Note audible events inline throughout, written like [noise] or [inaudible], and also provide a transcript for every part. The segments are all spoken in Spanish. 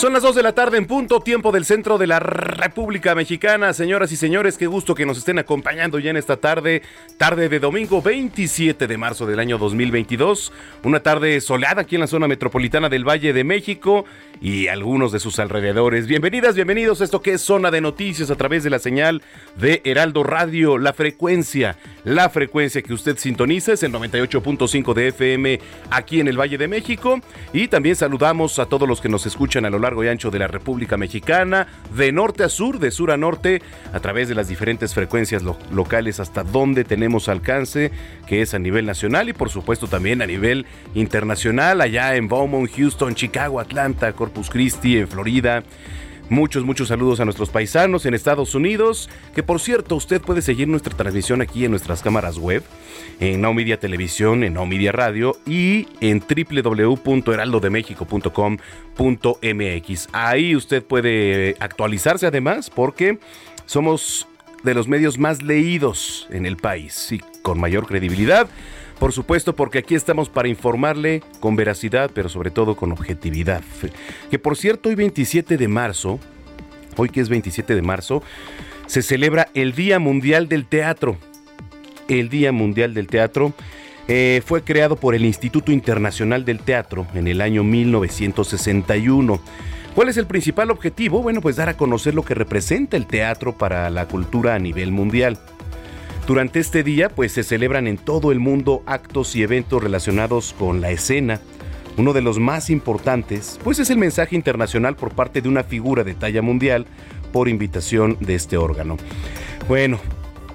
Son las 2 de la tarde en punto, tiempo del centro de la República Mexicana. Señoras y señores, qué gusto que nos estén acompañando ya en esta tarde, tarde de domingo 27 de marzo del año 2022. Una tarde soleada aquí en la zona metropolitana del Valle de México y algunos de sus alrededores. Bienvenidas, bienvenidos a esto que es Zona de Noticias a través de la señal de Heraldo Radio. La frecuencia, la frecuencia que usted sintoniza es el 98.5 de FM aquí en el Valle de México. Y también saludamos a todos los que nos escuchan a lo largo y ancho de la República Mexicana, de norte a sur, de sur a norte, a través de las diferentes frecuencias lo locales hasta donde tenemos alcance, que es a nivel nacional y por supuesto también a nivel internacional, allá en Beaumont, Houston, Chicago, Atlanta, Corpus Christi, en Florida. Muchos, muchos saludos a nuestros paisanos en Estados Unidos, que por cierto usted puede seguir nuestra transmisión aquí en nuestras cámaras web, en Now Media Televisión, en Now Media Radio y en www.heraldodemexico.com.mx. Ahí usted puede actualizarse además porque somos de los medios más leídos en el país y con mayor credibilidad. Por supuesto, porque aquí estamos para informarle con veracidad, pero sobre todo con objetividad. Que por cierto, hoy 27 de marzo, hoy que es 27 de marzo, se celebra el Día Mundial del Teatro. El Día Mundial del Teatro eh, fue creado por el Instituto Internacional del Teatro en el año 1961. ¿Cuál es el principal objetivo? Bueno, pues dar a conocer lo que representa el teatro para la cultura a nivel mundial. Durante este día, pues se celebran en todo el mundo actos y eventos relacionados con la escena. Uno de los más importantes, pues es el mensaje internacional por parte de una figura de talla mundial por invitación de este órgano. Bueno,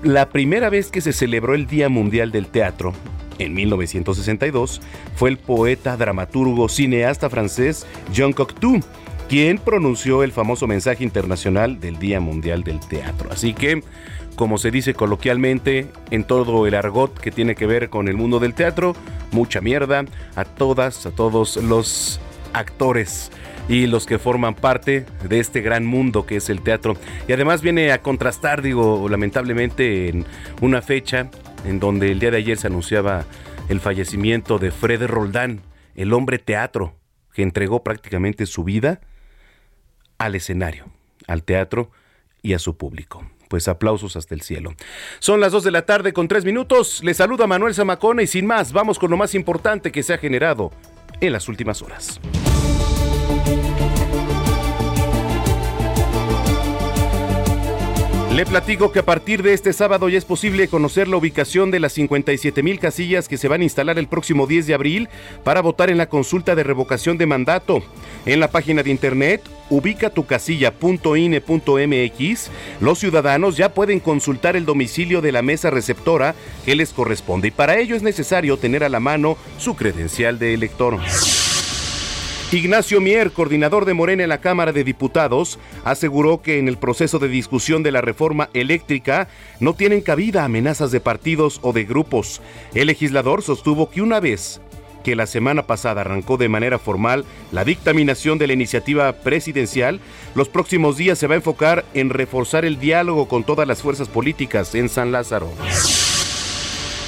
la primera vez que se celebró el Día Mundial del Teatro, en 1962, fue el poeta, dramaturgo, cineasta francés Jean Cocteau, quien pronunció el famoso mensaje internacional del Día Mundial del Teatro. Así que como se dice coloquialmente en todo el argot que tiene que ver con el mundo del teatro, mucha mierda a todas, a todos los actores y los que forman parte de este gran mundo que es el teatro. Y además viene a contrastar, digo, lamentablemente en una fecha en donde el día de ayer se anunciaba el fallecimiento de Fred Roldán, el hombre teatro, que entregó prácticamente su vida al escenario, al teatro y a su público pues aplausos hasta el cielo. Son las 2 de la tarde con 3 minutos. Les saluda Manuel Zamacona y sin más, vamos con lo más importante que se ha generado en las últimas horas. Le platico que a partir de este sábado ya es posible conocer la ubicación de las 57 mil casillas que se van a instalar el próximo 10 de abril para votar en la consulta de revocación de mandato. En la página de internet ubicatucasilla.ine.mx, los ciudadanos ya pueden consultar el domicilio de la mesa receptora que les corresponde y para ello es necesario tener a la mano su credencial de elector. Ignacio Mier, coordinador de Morena en la Cámara de Diputados, aseguró que en el proceso de discusión de la reforma eléctrica no tienen cabida amenazas de partidos o de grupos. El legislador sostuvo que una vez que la semana pasada arrancó de manera formal la dictaminación de la iniciativa presidencial, los próximos días se va a enfocar en reforzar el diálogo con todas las fuerzas políticas en San Lázaro.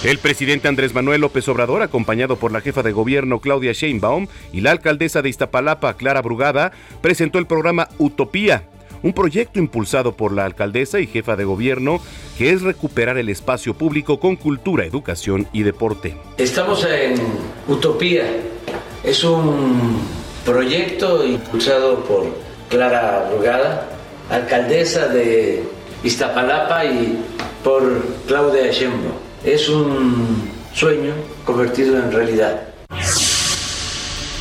El presidente Andrés Manuel López Obrador, acompañado por la jefa de gobierno Claudia Sheinbaum y la alcaldesa de Iztapalapa, Clara Brugada, presentó el programa Utopía, un proyecto impulsado por la alcaldesa y jefa de gobierno que es recuperar el espacio público con cultura, educación y deporte. Estamos en Utopía, es un proyecto impulsado por Clara Brugada alcaldesa de Iztapalapa y por Claudia Sheinbaum. Es un sueño convertido en realidad.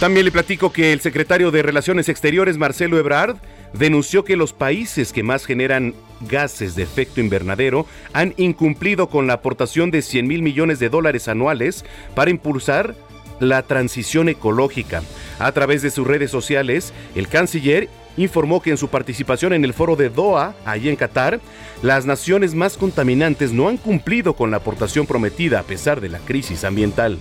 También le platico que el secretario de Relaciones Exteriores, Marcelo Ebrard, denunció que los países que más generan gases de efecto invernadero han incumplido con la aportación de 100 mil millones de dólares anuales para impulsar la transición ecológica. A través de sus redes sociales, el canciller informó que en su participación en el foro de Doha, allí en Qatar, las naciones más contaminantes no han cumplido con la aportación prometida a pesar de la crisis ambiental.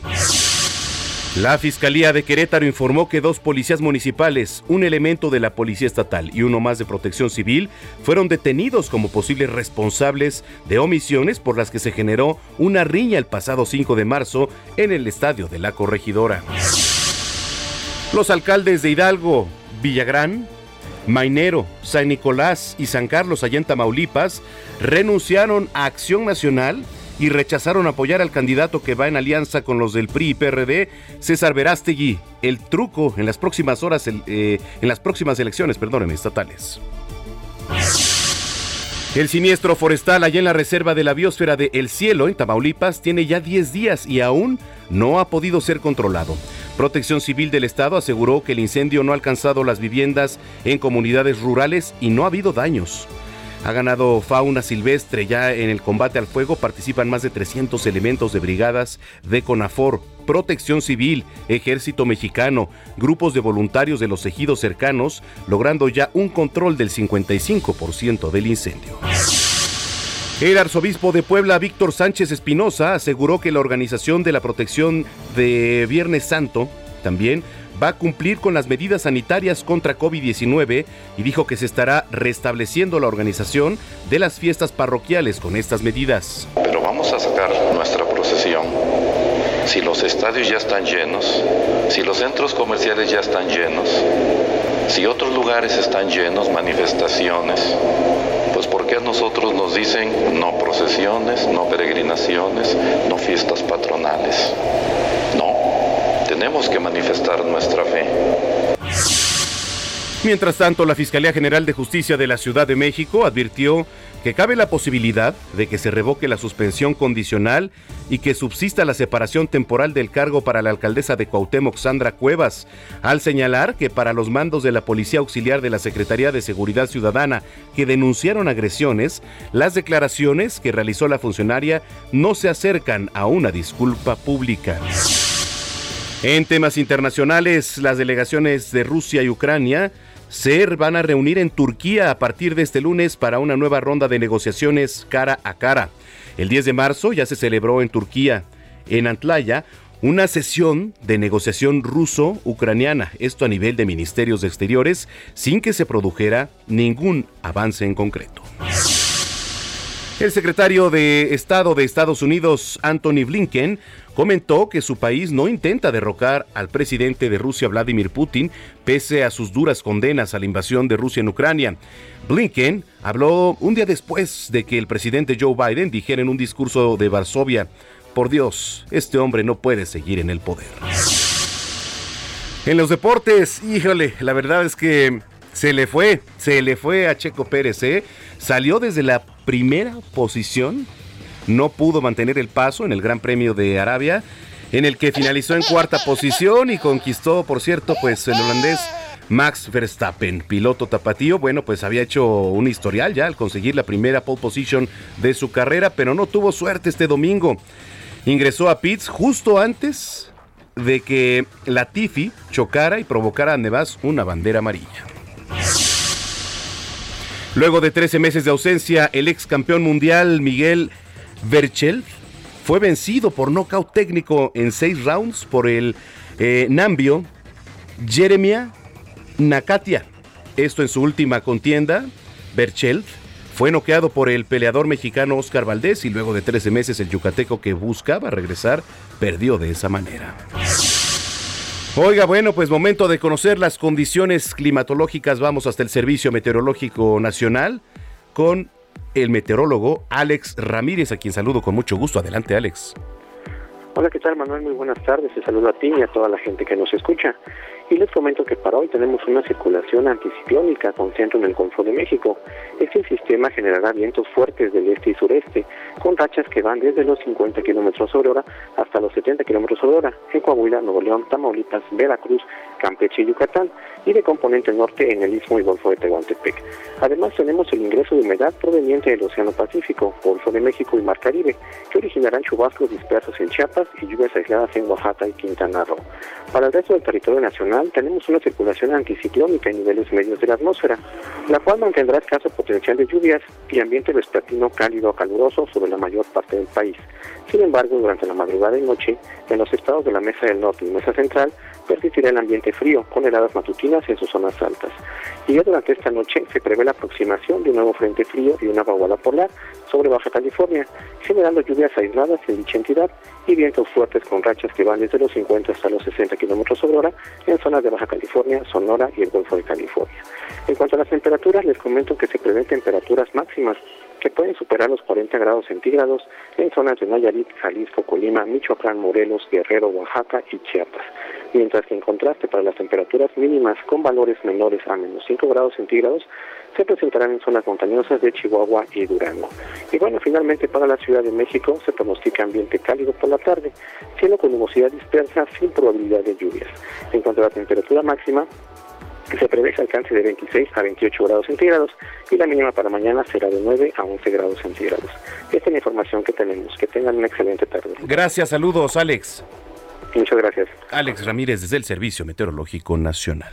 La Fiscalía de Querétaro informó que dos policías municipales, un elemento de la Policía Estatal y uno más de Protección Civil, fueron detenidos como posibles responsables de omisiones por las que se generó una riña el pasado 5 de marzo en el estadio de la Corregidora. Los alcaldes de Hidalgo, Villagrán, Mainero, San Nicolás y San Carlos allá en Tamaulipas renunciaron a Acción Nacional y rechazaron apoyar al candidato que va en alianza con los del PRI y PRD, César Verástegui. El truco en las próximas horas, eh, en las próximas elecciones, perdón, estatales. El siniestro forestal allá en la reserva de la biosfera de El Cielo, en Tamaulipas, tiene ya 10 días y aún no ha podido ser controlado. Protección Civil del Estado aseguró que el incendio no ha alcanzado las viviendas en comunidades rurales y no ha habido daños. Ha ganado fauna silvestre. Ya en el combate al fuego participan más de 300 elementos de brigadas de CONAFOR, Protección Civil, Ejército Mexicano, grupos de voluntarios de los ejidos cercanos, logrando ya un control del 55% del incendio. El arzobispo de Puebla, Víctor Sánchez Espinosa, aseguró que la organización de la protección de Viernes Santo también va a cumplir con las medidas sanitarias contra COVID-19 y dijo que se estará restableciendo la organización de las fiestas parroquiales con estas medidas. Pero vamos a sacar nuestra procesión. Si los estadios ya están llenos, si los centros comerciales ya están llenos, si otros lugares están llenos, manifestaciones, pues ¿por qué a nosotros nos dicen no procesiones, no peregrinaciones, no fiestas patronales? Tenemos que manifestar nuestra fe. Mientras tanto, la Fiscalía General de Justicia de la Ciudad de México advirtió que cabe la posibilidad de que se revoque la suspensión condicional y que subsista la separación temporal del cargo para la alcaldesa de Cuauhtémoc, Sandra Cuevas, al señalar que para los mandos de la Policía Auxiliar de la Secretaría de Seguridad Ciudadana que denunciaron agresiones, las declaraciones que realizó la funcionaria no se acercan a una disculpa pública. En temas internacionales, las delegaciones de Rusia y Ucrania se van a reunir en Turquía a partir de este lunes para una nueva ronda de negociaciones cara a cara. El 10 de marzo ya se celebró en Turquía, en Antlaya, una sesión de negociación ruso-ucraniana, esto a nivel de ministerios de exteriores, sin que se produjera ningún avance en concreto. El secretario de Estado de Estados Unidos, Anthony Blinken, comentó que su país no intenta derrocar al presidente de Rusia, Vladimir Putin, pese a sus duras condenas a la invasión de Rusia en Ucrania. Blinken habló un día después de que el presidente Joe Biden dijera en un discurso de Varsovia, por Dios, este hombre no puede seguir en el poder. En los deportes, híjole, la verdad es que se le fue, se le fue a Checo Pérez, ¿eh? Salió desde la primera posición, no pudo mantener el paso en el Gran Premio de Arabia, en el que finalizó en cuarta posición y conquistó, por cierto, pues el holandés Max Verstappen, piloto tapatío, bueno, pues había hecho un historial ya al conseguir la primera pole position de su carrera, pero no tuvo suerte este domingo. Ingresó a pits justo antes de que la Tifi chocara y provocara a Nevas una bandera amarilla. Luego de 13 meses de ausencia, el ex campeón mundial Miguel Berchel fue vencido por nocaut técnico en seis rounds por el eh, Nambio Jeremia Nakatia. Esto en su última contienda, Berchel fue noqueado por el peleador mexicano Oscar Valdés y luego de 13 meses el yucateco que buscaba regresar perdió de esa manera. Oiga, bueno, pues momento de conocer las condiciones climatológicas. Vamos hasta el Servicio Meteorológico Nacional con el meteorólogo Alex Ramírez, a quien saludo con mucho gusto. Adelante, Alex. Hola, ¿qué tal, Manuel? Muy buenas tardes. Te saludo a ti y a toda la gente que nos escucha. Y les comento que para hoy tenemos una circulación anticiclónica con centro en el Golfo de México. Este sistema generará vientos fuertes del este y sureste, con rachas que van desde los 50 kilómetros sobre hora hasta los 70 kilómetros sobre hora en Coahuila, Nuevo León, Tamaulipas, Veracruz, Campeche y Yucatán, y de componente norte en el Istmo y Golfo de Tehuantepec. Además tenemos el ingreso de humedad proveniente del Océano Pacífico, Golfo de México y Mar Caribe, que originarán chubascos dispersos en Chiapas y lluvias aisladas en Oaxaca y Quintana Roo. Para el resto del territorio nacional tenemos una circulación anticiclónica en niveles medios de la atmósfera, la cual mantendrá escaso potencial de lluvias y ambiente vespertino cálido a caluroso sobre la mayor parte del país. Sin embargo, durante la madrugada y noche, en los estados de la Mesa del Norte y Mesa Central, persistirá el ambiente frío, con heladas matutinas en sus zonas altas. Y ya durante esta noche se prevé la aproximación de un nuevo frente frío y una vaguada polar sobre Baja California, generando lluvias aisladas en dicha entidad y vientos fuertes con rachas que van desde los 50 hasta los 60 kilómetros sobre hora en zonas de Baja California, Sonora y el Golfo de California. En cuanto a las temperaturas, les comento que se prevén temperaturas máximas que pueden superar los 40 grados centígrados en zonas de Nayarit, Jalisco, Colima, Michoacán, Morelos, Guerrero, Oaxaca y Chiapas. Mientras que en contraste para las temperaturas mínimas con valores menores a menos 5 grados centígrados se presentarán en zonas montañosas de Chihuahua y Durango. Y bueno, finalmente para la Ciudad de México se pronostica ambiente cálido por la tarde, cielo con nubosidad dispersa sin probabilidad de lluvias. En cuanto a la temperatura máxima, se prevé que alcance de 26 a 28 grados centígrados y la mínima para mañana será de 9 a 11 grados centígrados. Esta es la información que tenemos. Que tengan una excelente tarde. Gracias, saludos, Alex. Muchas gracias. Alex Ramírez desde el Servicio Meteorológico Nacional.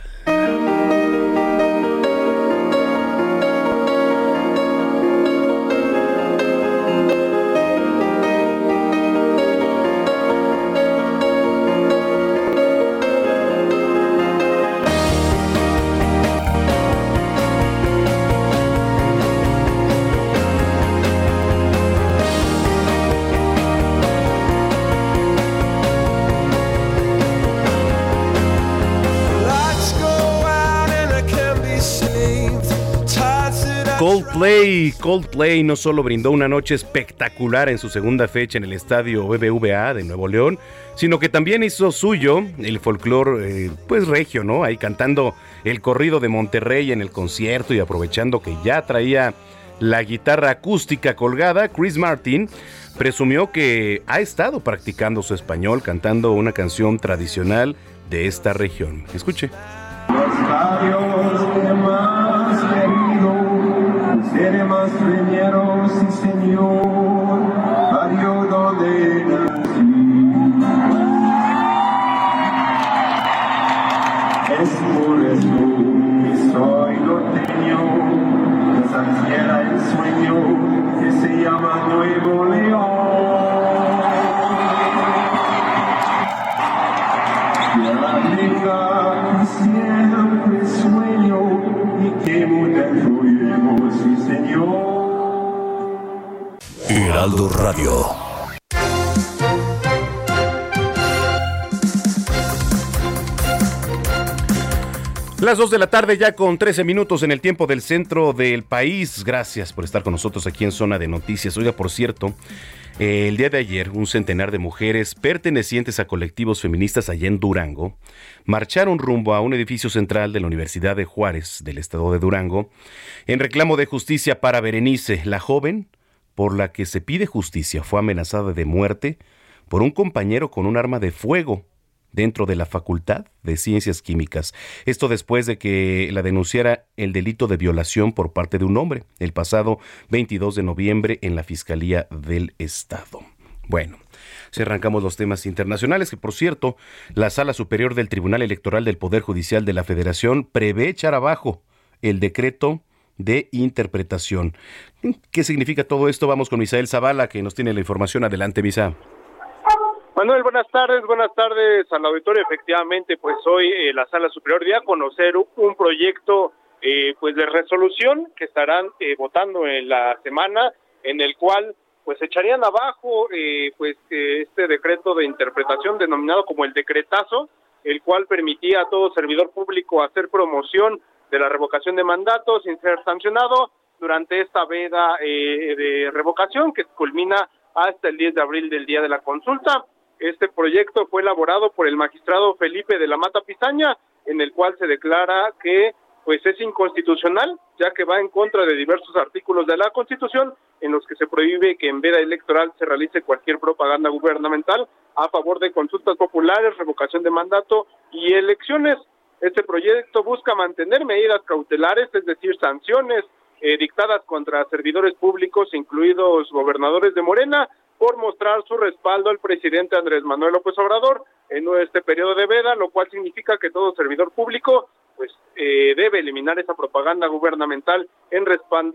Coldplay, no solo brindó una noche espectacular en su segunda fecha en el estadio BBVA de Nuevo León, sino que también hizo suyo el folclore, eh, pues regio, ¿no? Ahí cantando el corrido de Monterrey en el concierto y aprovechando que ya traía la guitarra acústica colgada, Chris Martin presumió que ha estado practicando su español cantando una canción tradicional de esta región. Escuche. Tiene más primeros, sí Señor, Las 2 de la tarde ya con 13 minutos en el tiempo del centro del país. Gracias por estar con nosotros aquí en Zona de Noticias. Oiga, por cierto, eh, el día de ayer un centenar de mujeres pertenecientes a colectivos feministas allá en Durango marcharon rumbo a un edificio central de la Universidad de Juárez del estado de Durango en reclamo de justicia para Berenice, la joven por la que se pide justicia fue amenazada de muerte por un compañero con un arma de fuego dentro de la Facultad de Ciencias Químicas. Esto después de que la denunciara el delito de violación por parte de un hombre el pasado 22 de noviembre en la Fiscalía del Estado. Bueno, si arrancamos los temas internacionales, que por cierto, la Sala Superior del Tribunal Electoral del Poder Judicial de la Federación prevé echar abajo el decreto de interpretación. ¿Qué significa todo esto? Vamos con Misael Zavala, que nos tiene la información. Adelante, Misa. Manuel, buenas tardes, buenas tardes al auditorio. Efectivamente, pues hoy eh, la Sala Superior dio a conocer un proyecto eh, pues de resolución que estarán eh, votando en la semana, en el cual pues echarían abajo pues este decreto de interpretación denominado como el decretazo, el cual permitía a todo servidor público hacer promoción de la revocación de mandato sin ser sancionado durante esta veda de revocación que culmina hasta el 10 de abril del día de la consulta. Este proyecto fue elaborado por el magistrado Felipe de la Mata Pizaña en el cual se declara que pues es inconstitucional, ya que va en contra de diversos artículos de la Constitución en los que se prohíbe que en veda electoral se realice cualquier propaganda gubernamental a favor de consultas populares, revocación de mandato y elecciones. Este proyecto busca mantener medidas cautelares, es decir, sanciones eh, dictadas contra servidores públicos, incluidos gobernadores de Morena, por mostrar su respaldo al presidente Andrés Manuel López Obrador en este periodo de veda, lo cual significa que todo servidor público pues eh, debe eliminar esa propaganda gubernamental en,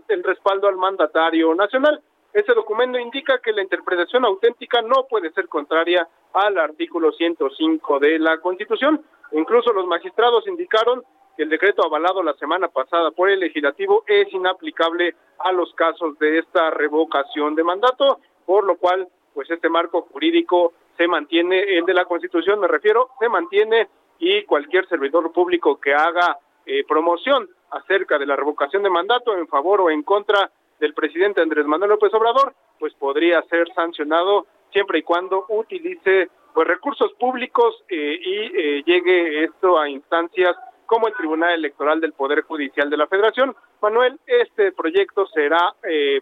en respaldo al mandatario nacional. Ese documento indica que la interpretación auténtica no puede ser contraria al artículo 105 de la Constitución. Incluso los magistrados indicaron que el decreto avalado la semana pasada por el legislativo es inaplicable a los casos de esta revocación de mandato, por lo cual, pues este marco jurídico se mantiene, el de la Constitución me refiero, se mantiene y cualquier servidor público que haga eh, promoción acerca de la revocación de mandato en favor o en contra del presidente Andrés Manuel López Obrador, pues podría ser sancionado siempre y cuando utilice pues recursos públicos eh, y eh, llegue esto a instancias como el Tribunal Electoral del Poder Judicial de la Federación. Manuel, este proyecto será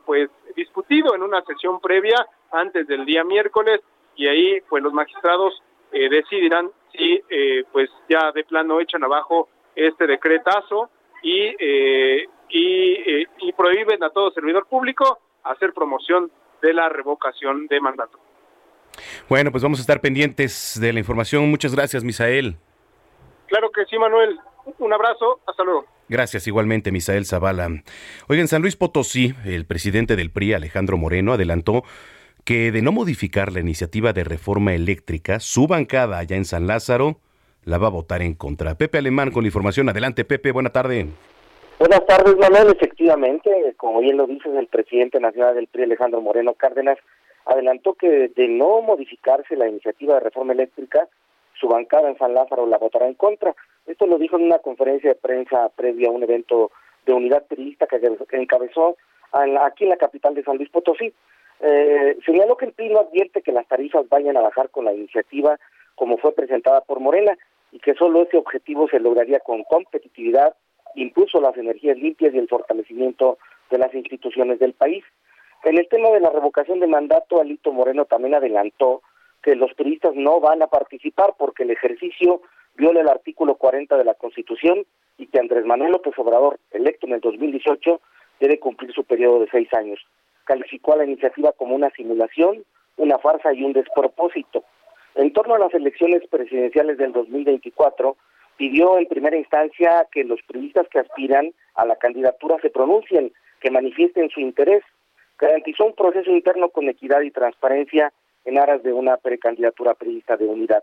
pues discutido en una sesión previa antes del día miércoles y ahí pues los magistrados decidirán si pues ya de plano echan abajo este decretazo y y, y prohíben a todo servidor público hacer promoción de la revocación de mandato. Bueno, pues vamos a estar pendientes de la información. Muchas gracias, Misael. Claro que sí, Manuel. Un abrazo. Hasta luego. Gracias igualmente, Misael Zavala. Oigan, en San Luis Potosí, el presidente del PRI, Alejandro Moreno, adelantó que de no modificar la iniciativa de reforma eléctrica, su bancada allá en San Lázaro la va a votar en contra. Pepe Alemán con la información. Adelante, Pepe. Buena tarde. Buenas tardes, Manuel. Efectivamente, como bien lo dices, el presidente nacional del PRI, Alejandro Moreno Cárdenas, adelantó que de no modificarse la iniciativa de reforma eléctrica, su bancada en San Lázaro la votará en contra. Esto lo dijo en una conferencia de prensa previa a un evento de unidad periodista que encabezó aquí en la capital de San Luis Potosí. Eh, señaló que el PRI no advierte que las tarifas vayan a bajar con la iniciativa como fue presentada por Morena y que solo ese objetivo se lograría con competitividad impulso las energías limpias y el fortalecimiento de las instituciones del país. En el tema de la revocación de mandato, Alito Moreno también adelantó que los turistas no van a participar porque el ejercicio viola el artículo 40 de la Constitución y que Andrés Manuel López Obrador, electo en el 2018, debe cumplir su periodo de seis años. Calificó a la iniciativa como una simulación, una farsa y un despropósito. En torno a las elecciones presidenciales del 2024, pidió en primera instancia que los periodistas que aspiran a la candidatura se pronuncien, que manifiesten su interés. Garantizó un proceso interno con equidad y transparencia en aras de una precandidatura periodista de unidad.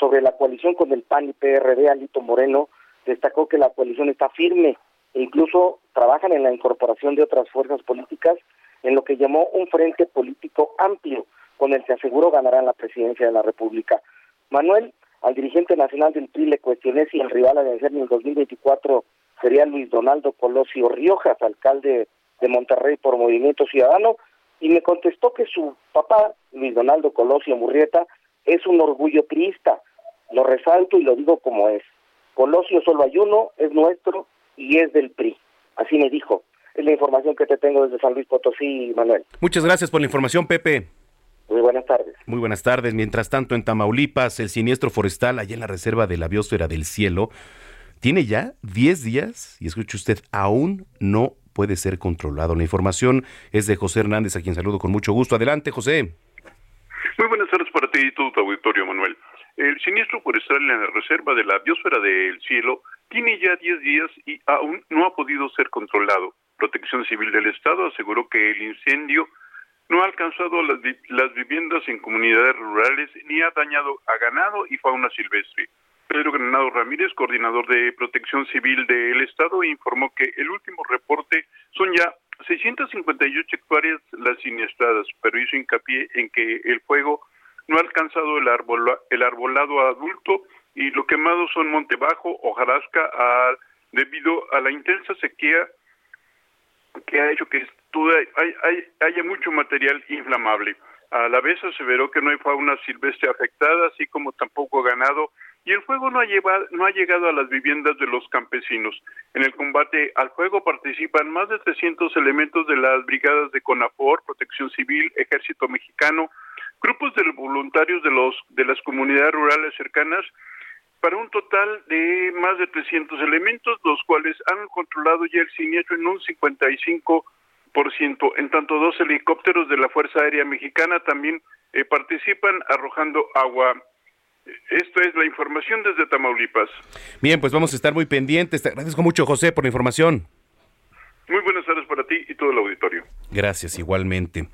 Sobre la coalición con el PAN y PRD, Alito Moreno destacó que la coalición está firme e incluso trabajan en la incorporación de otras fuerzas políticas en lo que llamó un frente político amplio con el que aseguró ganarán la presidencia de la República. Manuel, al dirigente nacional del PRI le cuestioné si el rival a vencer en el 2024 sería Luis Donaldo Colosio Riojas, alcalde de Monterrey por Movimiento Ciudadano, y me contestó que su papá, Luis Donaldo Colosio Murrieta, es un orgullo priista. Lo resalto y lo digo como es. Colosio solo hay uno, es nuestro y es del PRI. Así me dijo. Es la información que te tengo desde San Luis Potosí, Manuel. Muchas gracias por la información, Pepe. Muy buenas tardes. Muy buenas tardes. Mientras tanto, en Tamaulipas, el siniestro forestal, allá en la reserva de la biosfera del cielo, tiene ya 10 días, y escuche usted, aún no puede ser controlado. La información es de José Hernández, a quien saludo con mucho gusto. Adelante, José. Muy buenas tardes para ti y todo tu auditorio, Manuel. El siniestro forestal en la reserva de la biosfera del cielo tiene ya 10 días y aún no ha podido ser controlado. Protección Civil del Estado aseguró que el incendio no ha alcanzado las, las viviendas en comunidades rurales ni ha dañado a ganado y fauna silvestre. Pedro Granado Ramírez, coordinador de Protección Civil del Estado, informó que el último reporte son ya 658 hectáreas las siniestradas, pero hizo hincapié en que el fuego no ha alcanzado el, el arbolado adulto y lo quemado son Monte Bajo, hojarasca, debido a la intensa sequía que ha hecho que hay, hay, haya mucho material inflamable. A la vez aseveró que no hay fauna silvestre afectada, así como tampoco ganado y el fuego no ha, llevado, no ha llegado a las viviendas de los campesinos. En el combate al fuego participan más de 300 elementos de las brigadas de CONAFOR, Protección Civil, Ejército Mexicano, grupos de voluntarios de, los, de las comunidades rurales cercanas, para un total de más de 300 elementos, los cuales han controlado ya el siniestro en un 55%. En tanto, dos helicópteros de la Fuerza Aérea Mexicana también eh, participan arrojando agua esto es la información desde Tamaulipas. Bien, pues vamos a estar muy pendientes. Te agradezco mucho, José, por la información. Muy buenas tardes para ti y todo el auditorio. Gracias, igualmente.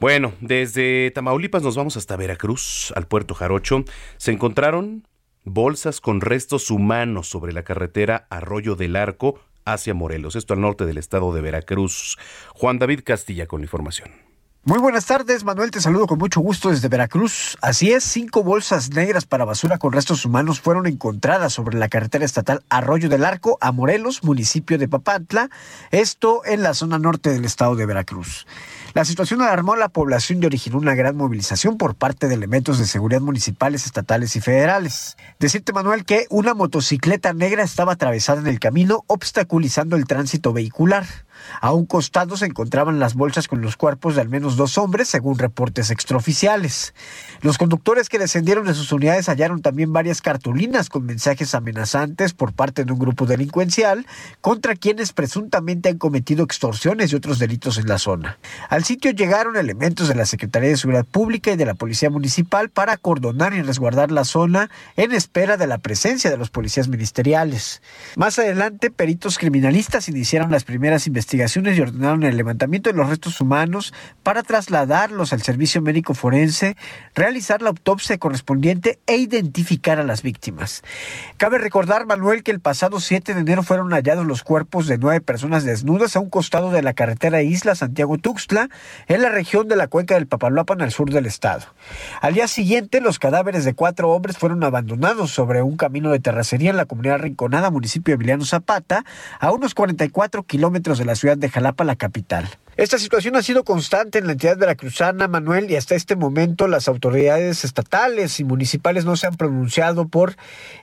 Bueno, desde Tamaulipas nos vamos hasta Veracruz, al puerto Jarocho. Se encontraron bolsas con restos humanos sobre la carretera Arroyo del Arco hacia Morelos, esto al norte del estado de Veracruz. Juan David Castilla con la información. Muy buenas tardes, Manuel, te saludo con mucho gusto desde Veracruz. Así es, cinco bolsas negras para basura con restos humanos fueron encontradas sobre la carretera estatal Arroyo del Arco a Morelos, municipio de Papantla, esto en la zona norte del estado de Veracruz. La situación alarmó a la población y originó una gran movilización por parte de elementos de seguridad municipales, estatales y federales. Decirte, Manuel, que una motocicleta negra estaba atravesada en el camino, obstaculizando el tránsito vehicular. A un costado se encontraban las bolsas con los cuerpos de al menos dos hombres, según reportes extraoficiales. Los conductores que descendieron de sus unidades hallaron también varias cartulinas con mensajes amenazantes por parte de un grupo delincuencial contra quienes presuntamente han cometido extorsiones y otros delitos en la zona. Al sitio llegaron elementos de la Secretaría de Seguridad Pública y de la Policía Municipal para acordonar y resguardar la zona en espera de la presencia de los policías ministeriales. Más adelante, peritos criminalistas iniciaron las primeras investigaciones investigaciones y ordenaron el levantamiento de los restos humanos para trasladarlos al servicio médico forense, realizar la autopsia correspondiente e identificar a las víctimas. Cabe recordar, Manuel, que el pasado 7 de enero fueron hallados los cuerpos de nueve personas desnudas a un costado de la carretera Isla Santiago-Tuxtla, en la región de la cuenca del Papaloapan, al sur del estado. Al día siguiente, los cadáveres de cuatro hombres fueron abandonados sobre un camino de terracería en la comunidad Rinconada, municipio de Emiliano Zapata, a unos 44 kilómetros de la ciudad de Jalapa, la capital. Esta situación ha sido constante en la entidad veracruzana, Manuel, y hasta este momento las autoridades estatales y municipales no se han pronunciado por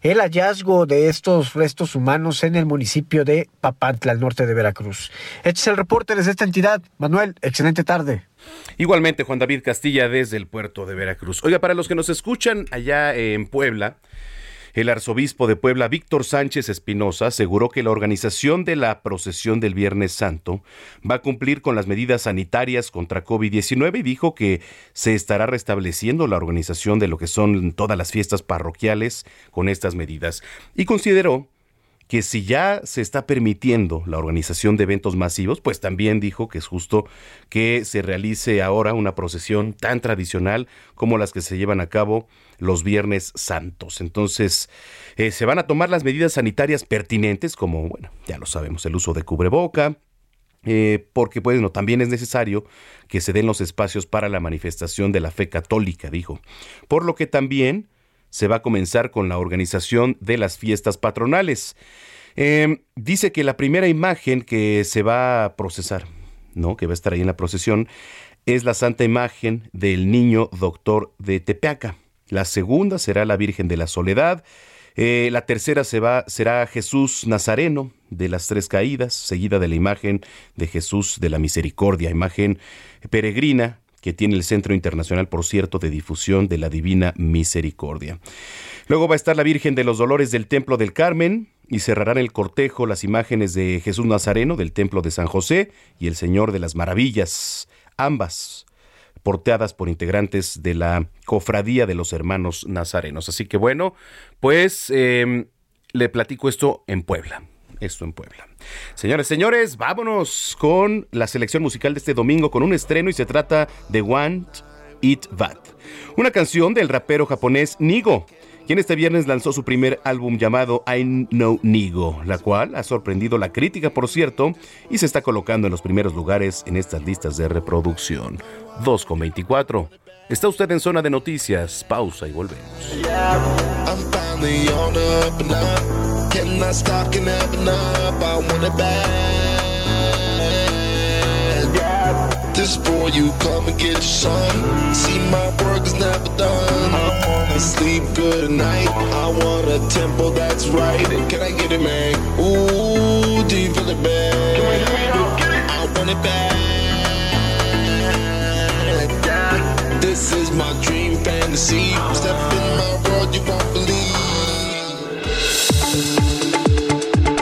el hallazgo de estos restos humanos en el municipio de Papantla, al norte de Veracruz. Este es el reporte desde esta entidad. Manuel, excelente tarde. Igualmente, Juan David Castilla desde el puerto de Veracruz. Oiga, para los que nos escuchan allá en Puebla, el arzobispo de Puebla, Víctor Sánchez Espinosa, aseguró que la organización de la procesión del Viernes Santo va a cumplir con las medidas sanitarias contra COVID-19 y dijo que se estará restableciendo la organización de lo que son todas las fiestas parroquiales con estas medidas. Y consideró que si ya se está permitiendo la organización de eventos masivos, pues también dijo que es justo que se realice ahora una procesión tan tradicional como las que se llevan a cabo los Viernes Santos. Entonces, eh, se van a tomar las medidas sanitarias pertinentes, como, bueno, ya lo sabemos, el uso de cubreboca, eh, porque bueno, también es necesario que se den los espacios para la manifestación de la fe católica, dijo. Por lo que también se va a comenzar con la organización de las fiestas patronales. Em, dice que la primera imagen que se va a procesar, ¿no? que va a estar ahí en la procesión, es la santa imagen del niño doctor de Tepeaca. La segunda será la Virgen de la Soledad. Eh, la tercera será Jesús Nazareno de las Tres Caídas, seguida de la imagen de Jesús de la Misericordia, imagen peregrina que tiene el Centro Internacional, por cierto, de Difusión de la Divina Misericordia. Luego va a estar la Virgen de los Dolores del Templo del Carmen y cerrarán el cortejo las imágenes de Jesús Nazareno del Templo de San José y el Señor de las Maravillas, ambas porteadas por integrantes de la Cofradía de los Hermanos Nazarenos. Así que bueno, pues em, le platico esto en Puebla esto en Puebla. Señores, señores, vámonos con la selección musical de este domingo con un estreno y se trata de Want It Bad, una canción del rapero japonés Nigo, quien este viernes lanzó su primer álbum llamado I Know Nigo, la cual ha sorprendido la crítica, por cierto, y se está colocando en los primeros lugares en estas listas de reproducción. 2,24. Está usted en zona de noticias. Pausa y volvemos. This for you. Come and get your son. See, my work is never done. I wanna sleep good at night. I want a tempo that's right. Can I get it, man? Ooh, do you feel it, man? I want it back. This is my dream fantasy. Step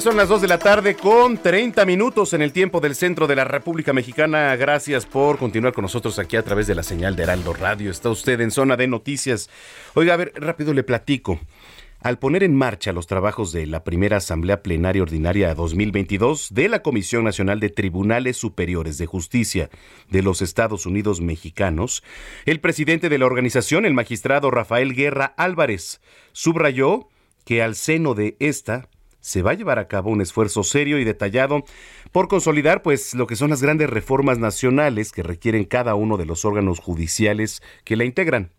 Son las 2 de la tarde con 30 minutos en el tiempo del centro de la República Mexicana. Gracias por continuar con nosotros aquí a través de la señal de Heraldo Radio. Está usted en zona de noticias. Oiga, a ver, rápido le platico. Al poner en marcha los trabajos de la primera Asamblea Plenaria Ordinaria 2022 de la Comisión Nacional de Tribunales Superiores de Justicia de los Estados Unidos Mexicanos, el presidente de la organización, el magistrado Rafael Guerra Álvarez, subrayó que al seno de esta se va a llevar a cabo un esfuerzo serio y detallado por consolidar pues lo que son las grandes reformas nacionales que requieren cada uno de los órganos judiciales que la integran.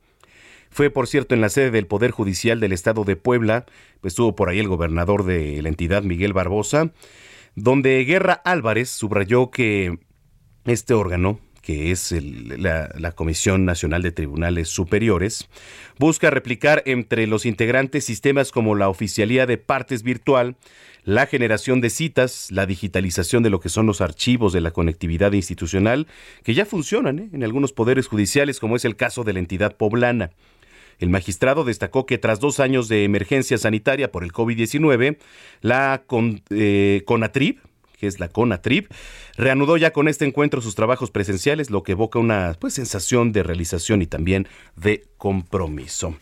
Fue, por cierto, en la sede del Poder Judicial del Estado de Puebla, pues estuvo por ahí el gobernador de la entidad, Miguel Barbosa, donde Guerra Álvarez subrayó que este órgano, que es la Comisión Nacional de Tribunales Superiores, busca replicar entre los integrantes sistemas como la oficialía de partes virtual, la generación de citas, la digitalización de lo que son los archivos de la conectividad institucional, que ya funcionan ¿eh? en algunos poderes judiciales, como es el caso de la entidad poblana. El magistrado destacó que tras dos años de emergencia sanitaria por el COVID-19, la Con- eh, CONATRIB, que es la CONATRIB, reanudó ya con este encuentro sus trabajos presenciales, lo que evoca una pues, sensación de realización y también de compromiso.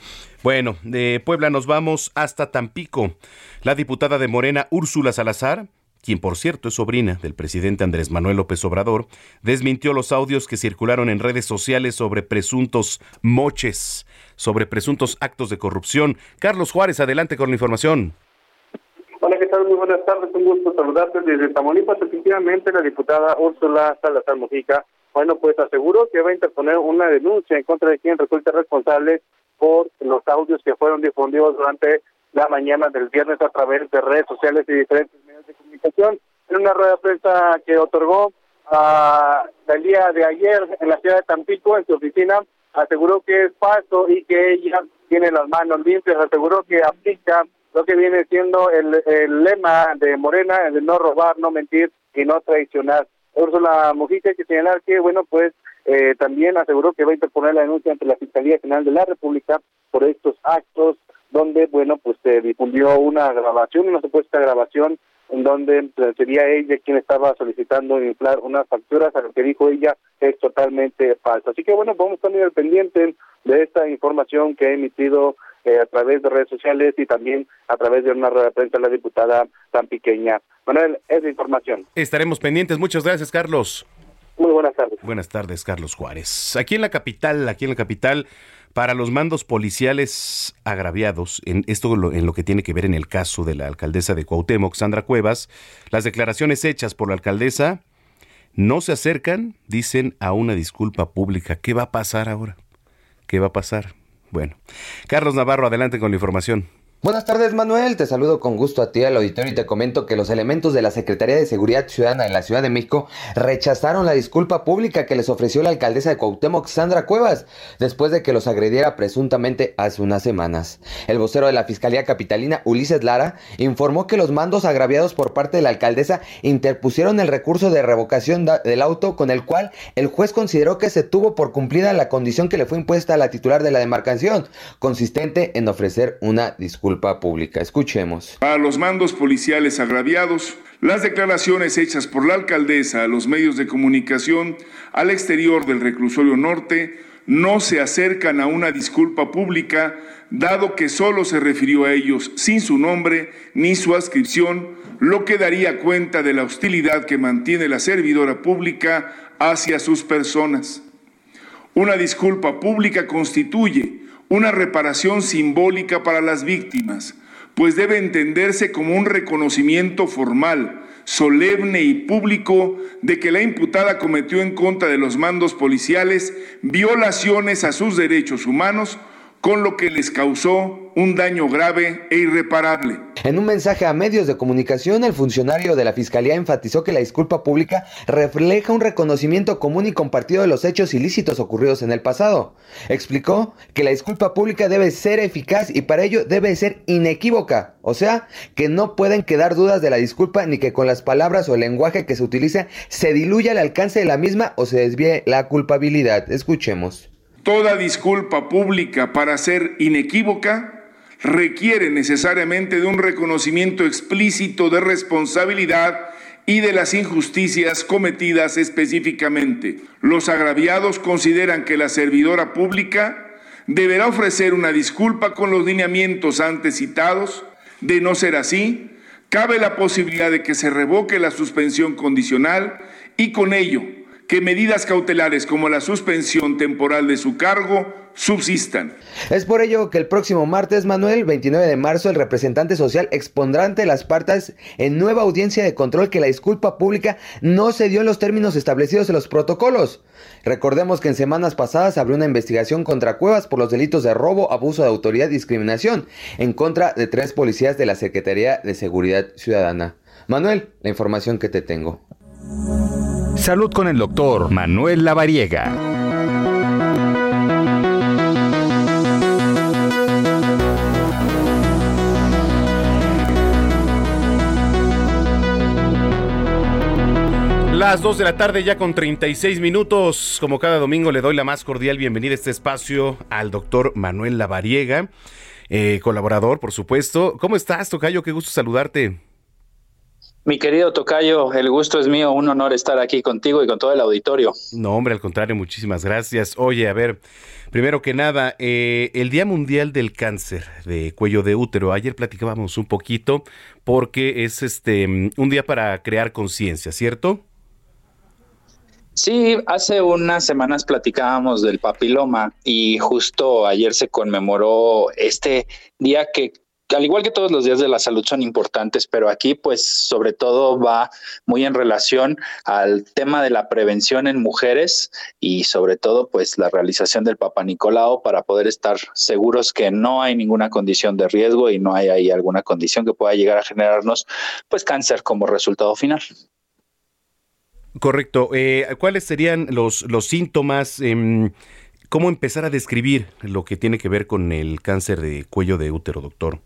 Bueno, de Puebla nos vamos hasta Tampico. La diputada de Morena, Úrsula Salazar, quien por cierto es sobrina del presidente Andrés Manuel López Obrador, desmintió los audios que circularon en redes sociales sobre presuntos moches, sobre presuntos actos de corrupción. Carlos Juárez, adelante con la información. Hola, ¿qué tal? Muy buenas tardes. Un gusto saludarte desde Tamaulipas. Efectivamente, la diputada Úrsula Salazar Mojica, bueno, pues aseguró que va a interponer una denuncia en contra de quien resulte responsable por los audios que fueron difundidos durante la mañana del viernes a través de redes sociales y diferentes medios de comunicación. En una rueda de prensa que otorgó ah, el día de ayer en la ciudad de Tampico, en su oficina, aseguró que es falso y que ella tiene las manos limpias. Aseguró que aplica lo que viene siendo el, lema de Morena, el de no robar, no mentir y no traicionar. Úrsula Mujica hay que señalar que, bueno, pues eh, también aseguró que va a interponer la denuncia ante la Fiscalía General de la República por estos actos donde, bueno, pues se difundió una grabación, una supuesta grabación en donde pues, sería ella quien estaba solicitando inflar unas facturas, a lo que dijo ella es totalmente falso. Así que bueno, vamos muy al pendiente de esta información que ha emitido eh, a través de redes sociales y también a través de una rueda de prensa la diputada tan pequeña. Manuel, es la información. Estaremos pendientes. Muchas gracias, Carlos. Muy buenas tardes. Buenas tardes, Carlos Juárez. Aquí en la capital, aquí en la capital, para los mandos policiales agraviados, en esto lo- en lo que tiene que ver en el caso de la alcaldesa de Cuauhtémoc, Sandra Cuevas, las declaraciones hechas por la alcaldesa no se acercan, dicen, a una disculpa pública. ¿Qué va a pasar ahora? ¿Qué va a pasar? Bueno, Carlos Navarro, adelante con la información. Buenas tardes Manuel, te saludo con gusto a ti al auditorio y te comento que los elementos de la Secretaría de Seguridad Ciudadana en la Ciudad de México rechazaron la disculpa pública que les ofreció la alcaldesa de Cuauhtémoc, Sandra Cuevas, después de que los agrediera presuntamente hace unas semanas. El vocero de la Fiscalía Capitalina, Ulises Lara, informó que los mandos agraviados por parte de la alcaldesa interpusieron el recurso de revocación del auto con el cual el juez consideró que se tuvo por cumplida la condición que le fue impuesta a la titular de la demarcación, consistente en ofrecer una disculpa pública. Escuchemos. A los mandos policiales agraviados, las declaraciones hechas por la alcaldesa a los medios de comunicación al exterior del reclusorio norte no se acercan a una disculpa pública, dado que solo se refirió a ellos sin su nombre ni su adscripción, lo que daría cuenta de la hostilidad que mantiene la servidora pública hacia sus personas. Una disculpa pública constituye una reparación simbólica para las víctimas, pues debe entenderse como un reconocimiento formal, solemne y público de que la imputada cometió en contra de los mandos policiales violaciones a sus derechos humanos con lo que les causó un daño grave e irreparable. En un mensaje a medios de comunicación, el funcionario de la Fiscalía enfatizó que la disculpa pública refleja un reconocimiento común y compartido de los hechos ilícitos ocurridos en el pasado. Explicó que la disculpa pública debe ser eficaz y para ello debe ser inequívoca, o sea, que no pueden quedar dudas de la disculpa ni que con las palabras o el lenguaje que se utilice se diluya el alcance de la misma o se desvíe la culpabilidad. Escuchemos. Toda disculpa pública para ser inequívoca requiere necesariamente de un reconocimiento explícito de responsabilidad y de las injusticias cometidas específicamente. Los agraviados consideran que la servidora pública deberá ofrecer una disculpa con los lineamientos antes citados. De no ser así, cabe la posibilidad de que se revoque la suspensión condicional y con ello que medidas cautelares como la suspensión temporal de su cargo subsistan. Es por ello que el próximo martes, Manuel, 29 de marzo, el representante social expondrá ante las partes en nueva audiencia de control que la disculpa pública no se dio en los términos establecidos en los protocolos. Recordemos que en semanas pasadas abrió una investigación contra Cuevas por los delitos de robo, abuso de autoridad y discriminación en contra de tres policías de la Secretaría de Seguridad Ciudadana. Manuel, la información que te tengo. Salud con el doctor Manuel Lavariega. Las 2 de la tarde ya con 36 minutos. Como cada domingo le doy la más cordial bienvenida a este espacio al doctor Manuel Lavariega, eh, colaborador, por supuesto. ¿Cómo estás, Tocayo? Qué gusto saludarte. Mi querido Tocayo, el gusto es mío, un honor estar aquí contigo y con todo el auditorio. No, hombre, al contrario, muchísimas gracias. Oye, a ver, primero que nada, eh, el Día Mundial del Cáncer de Cuello de Útero. Ayer platicábamos un poquito porque es este un día para crear conciencia, ¿cierto? Sí, hace unas semanas platicábamos del papiloma y justo ayer se conmemoró este día que al igual que todos los días de la salud son importantes, pero aquí pues sobre todo va muy en relación al tema de la prevención en mujeres y sobre todo pues la realización del Papa Nicolau para poder estar seguros que no hay ninguna condición de riesgo y no hay ahí alguna condición que pueda llegar a generarnos pues cáncer como resultado final. Correcto. Eh, ¿Cuáles serían los, los síntomas? Eh, ¿Cómo empezar a describir lo que tiene que ver con el cáncer de cuello de útero, doctor?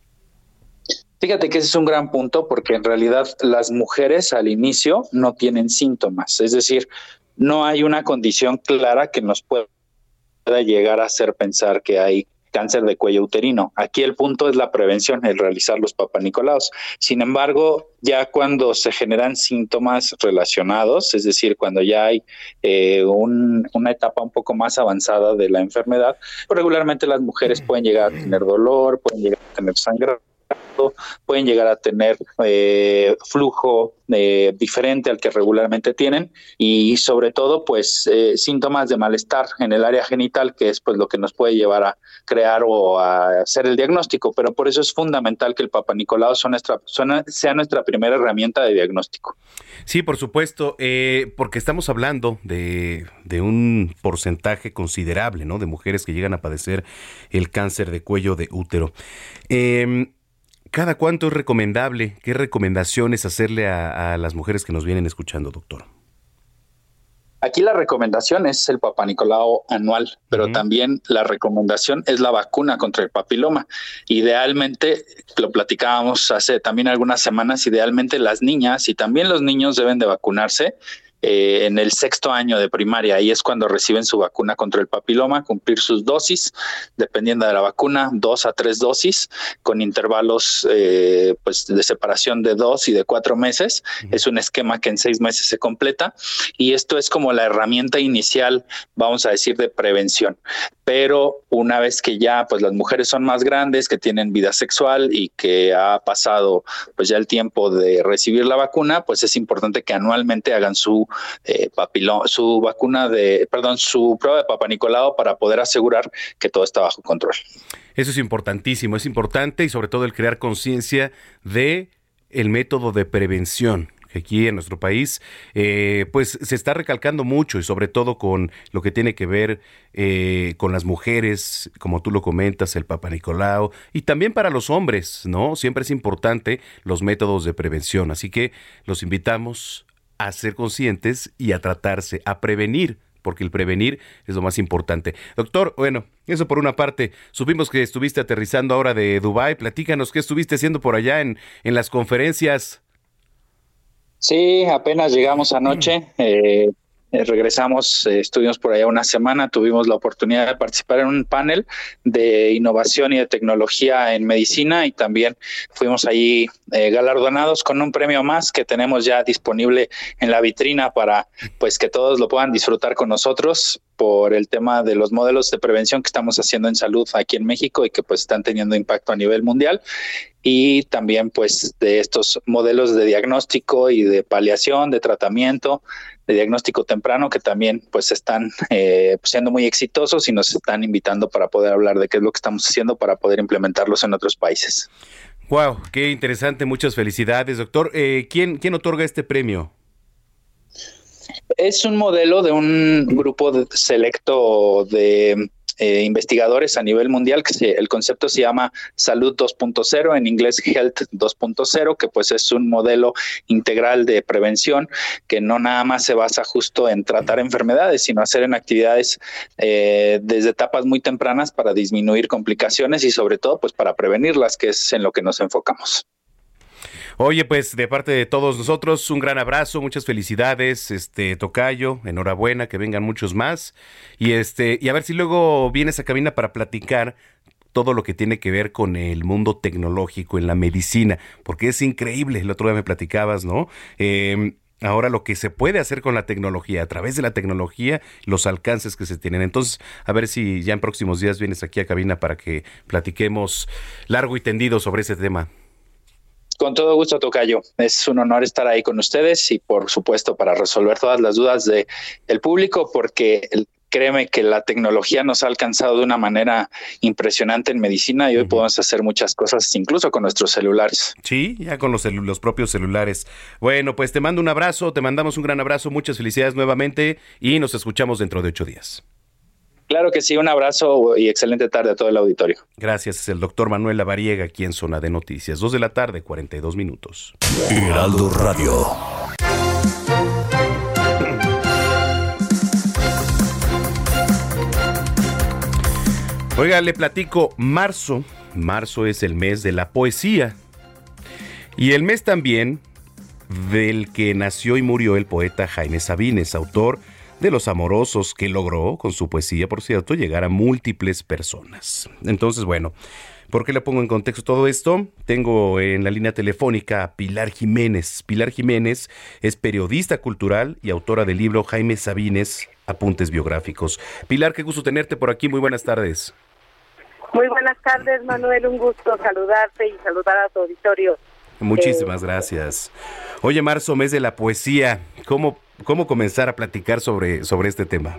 Fíjate que ese es un gran punto porque en realidad las mujeres al inicio no tienen síntomas, es decir, no hay una condición clara que nos pueda llegar a hacer pensar que hay cáncer de cuello uterino. Aquí el punto es la prevención, el realizar los papanicolaos. Sin embargo, ya cuando se generan síntomas relacionados, es decir, cuando ya hay eh, una etapa un poco más avanzada de la enfermedad, regularmente las mujeres pueden llegar a tener dolor, pueden llegar a tener sangre pueden llegar a tener eh, flujo eh, diferente al que regularmente tienen y sobre todo pues eh, síntomas de malestar en el área genital que es pues lo que nos puede llevar a crear o a hacer el diagnóstico pero por eso es fundamental que el Papa Nicolau sea nuestra primera herramienta de diagnóstico. Sí, por supuesto, porque estamos hablando de, de, un porcentaje considerable, ¿no? De mujeres que llegan a padecer el cáncer de cuello de útero. Eh, ¿Cada cuánto es recomendable? ¿Qué recomendaciones hacerle a, las mujeres que nos vienen escuchando, doctor? Aquí la recomendación es el Papa Nicolau anual, pero también la recomendación es la vacuna contra el papiloma. Idealmente, lo platicábamos hace también algunas semanas, idealmente las niñas y también los niños deben de vacunarse eh, en el sexto año de primaria. Ahí es cuando reciben su vacuna contra el papiloma, cumplir sus dosis, dependiendo de la vacuna, dos a tres dosis, con intervalos eh, pues de separación de dos y de cuatro meses. Es un esquema que en seis meses se completa y esto es como la herramienta inicial, vamos a decir, de prevención. Pero una vez que ya pues las mujeres son más grandes, que tienen vida sexual y que ha pasado pues ya el tiempo de recibir la vacuna, pues es importante que anualmente hagan su eh, su vacuna de, perdón, su prueba de Papa Nicolau para poder asegurar que todo está bajo control. Eso es importantísimo, es importante y sobre todo el crear conciencia de el método de prevención aquí en nuestro país, eh, pues se está recalcando mucho y sobre todo con lo que tiene que ver eh, con las mujeres, como tú lo comentas, el Papa Nicolau, y también para los hombres, ¿no? Siempre es importante los métodos de prevención, así que los invitamos a ser conscientes y a tratarse, a prevenir porque el prevenir es lo más importante. Doctor, bueno, eso por una parte. Supimos que estuviste aterrizando ahora de Dubai. Platícanos qué estuviste haciendo por allá en, en las conferencias. Sí, apenas llegamos anoche. Eh, eh, regresamos, eh, estuvimos por allá una semana, tuvimos la oportunidad de participar en un panel de innovación y de tecnología en medicina y también fuimos allí galardonados con un premio más que tenemos ya disponible en la vitrina para pues que todos lo puedan disfrutar con nosotros por el tema de los modelos de prevención que estamos haciendo en salud aquí en México y que pues están teniendo impacto a nivel mundial. Y también pues de estos modelos de diagnóstico y de paliación, de tratamiento, de diagnóstico temprano que también pues están eh, siendo muy exitosos y nos están invitando para poder hablar de qué es lo que estamos haciendo para poder implementarlos en otros países. Wow, qué interesante, muchas felicidades, doctor. Eh, ¿quién, ¿Quién otorga este premio? Es un modelo de un grupo selecto de eh, investigadores a nivel mundial, que el concepto se llama Salud 2.0, en inglés Health 2.0, que pues es un modelo integral de prevención que no nada más se basa justo en tratar enfermedades, sino hacer en actividades eh, desde etapas muy tempranas para disminuir complicaciones y sobre todo pues para prevenirlas, que es en lo que nos enfocamos. Oye, pues de parte de todos nosotros, un gran abrazo, muchas felicidades, este Tocayo, enhorabuena, que vengan muchos más. Y este, y a ver si luego vienes a cabina para platicar todo lo que tiene que ver con el mundo tecnológico en la medicina, porque es increíble, el otro día me platicabas, ¿no? Em, ahora lo que se puede hacer con la tecnología, a través de la tecnología, los alcances que se tienen. Entonces, a ver si ya en próximos días vienes aquí a cabina para que platiquemos largo y tendido sobre ese tema. Con todo gusto, Tocayo. Es un honor estar ahí con ustedes y, por supuesto, para resolver todas las dudas del el público, porque créeme que la tecnología nos ha alcanzado de una manera impresionante en medicina y hoy podemos hacer muchas cosas, incluso con nuestros celulares. Sí, ya con los, los propios celulares. Bueno, pues te mando un abrazo, te mandamos un gran abrazo, muchas felicidades nuevamente y nos escuchamos dentro de ocho días. Claro que sí, un abrazo y excelente tarde a todo el auditorio. Gracias, es el doctor Manuel Lavariega aquí en Zona de Noticias. Dos de la tarde, 42 minutos. Heraldo Radio. Oiga, le platico, marzo, marzo es el mes de la poesía. Y el mes también del que nació y murió el poeta Jaime Sabines, autor de los amorosos que logró con su poesía, por cierto, llegar a múltiples personas. Entonces, bueno, ¿por qué le pongo en contexto todo esto? Tengo en la línea telefónica a Pilar Jiménez. Pilar Jiménez es periodista cultural y autora del libro Jaime Sabines, Apuntes Biográficos. Pilar, qué gusto tenerte por aquí. Muy buenas tardes. Muy buenas tardes, Manuel. Un gusto saludarte y saludar a tu auditorio. Muchísimas gracias. Oye, marzo, mes de la poesía. ¿Cómo ¿Cómo comenzar a platicar sobre, sobre este tema?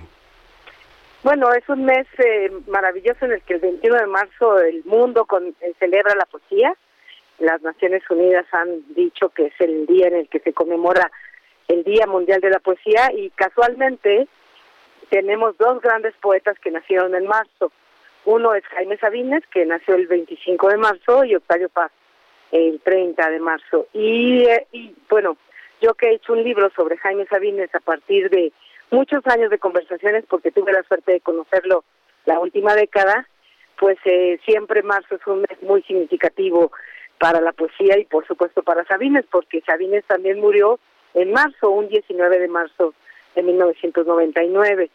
Bueno, es un mes eh, maravilloso en el que el 21 de marzo el mundo con, eh, celebra la poesía. Las Naciones Unidas han dicho que es el día en el que se conmemora el Día Mundial de la Poesía y casualmente tenemos dos grandes poetas que nacieron en marzo. Uno es Jaime Sabines, que nació el 25 de marzo, y Octavio Paz, el 30 de marzo. Y, eh, y bueno, yo que he hecho un libro sobre Jaime Sabines a partir de muchos años de conversaciones, porque tuve la suerte de conocerlo la última década, pues eh, siempre marzo es un mes muy significativo para la poesía y por supuesto para Sabines, porque Sabines también murió en marzo, un 19 de marzo de 1999.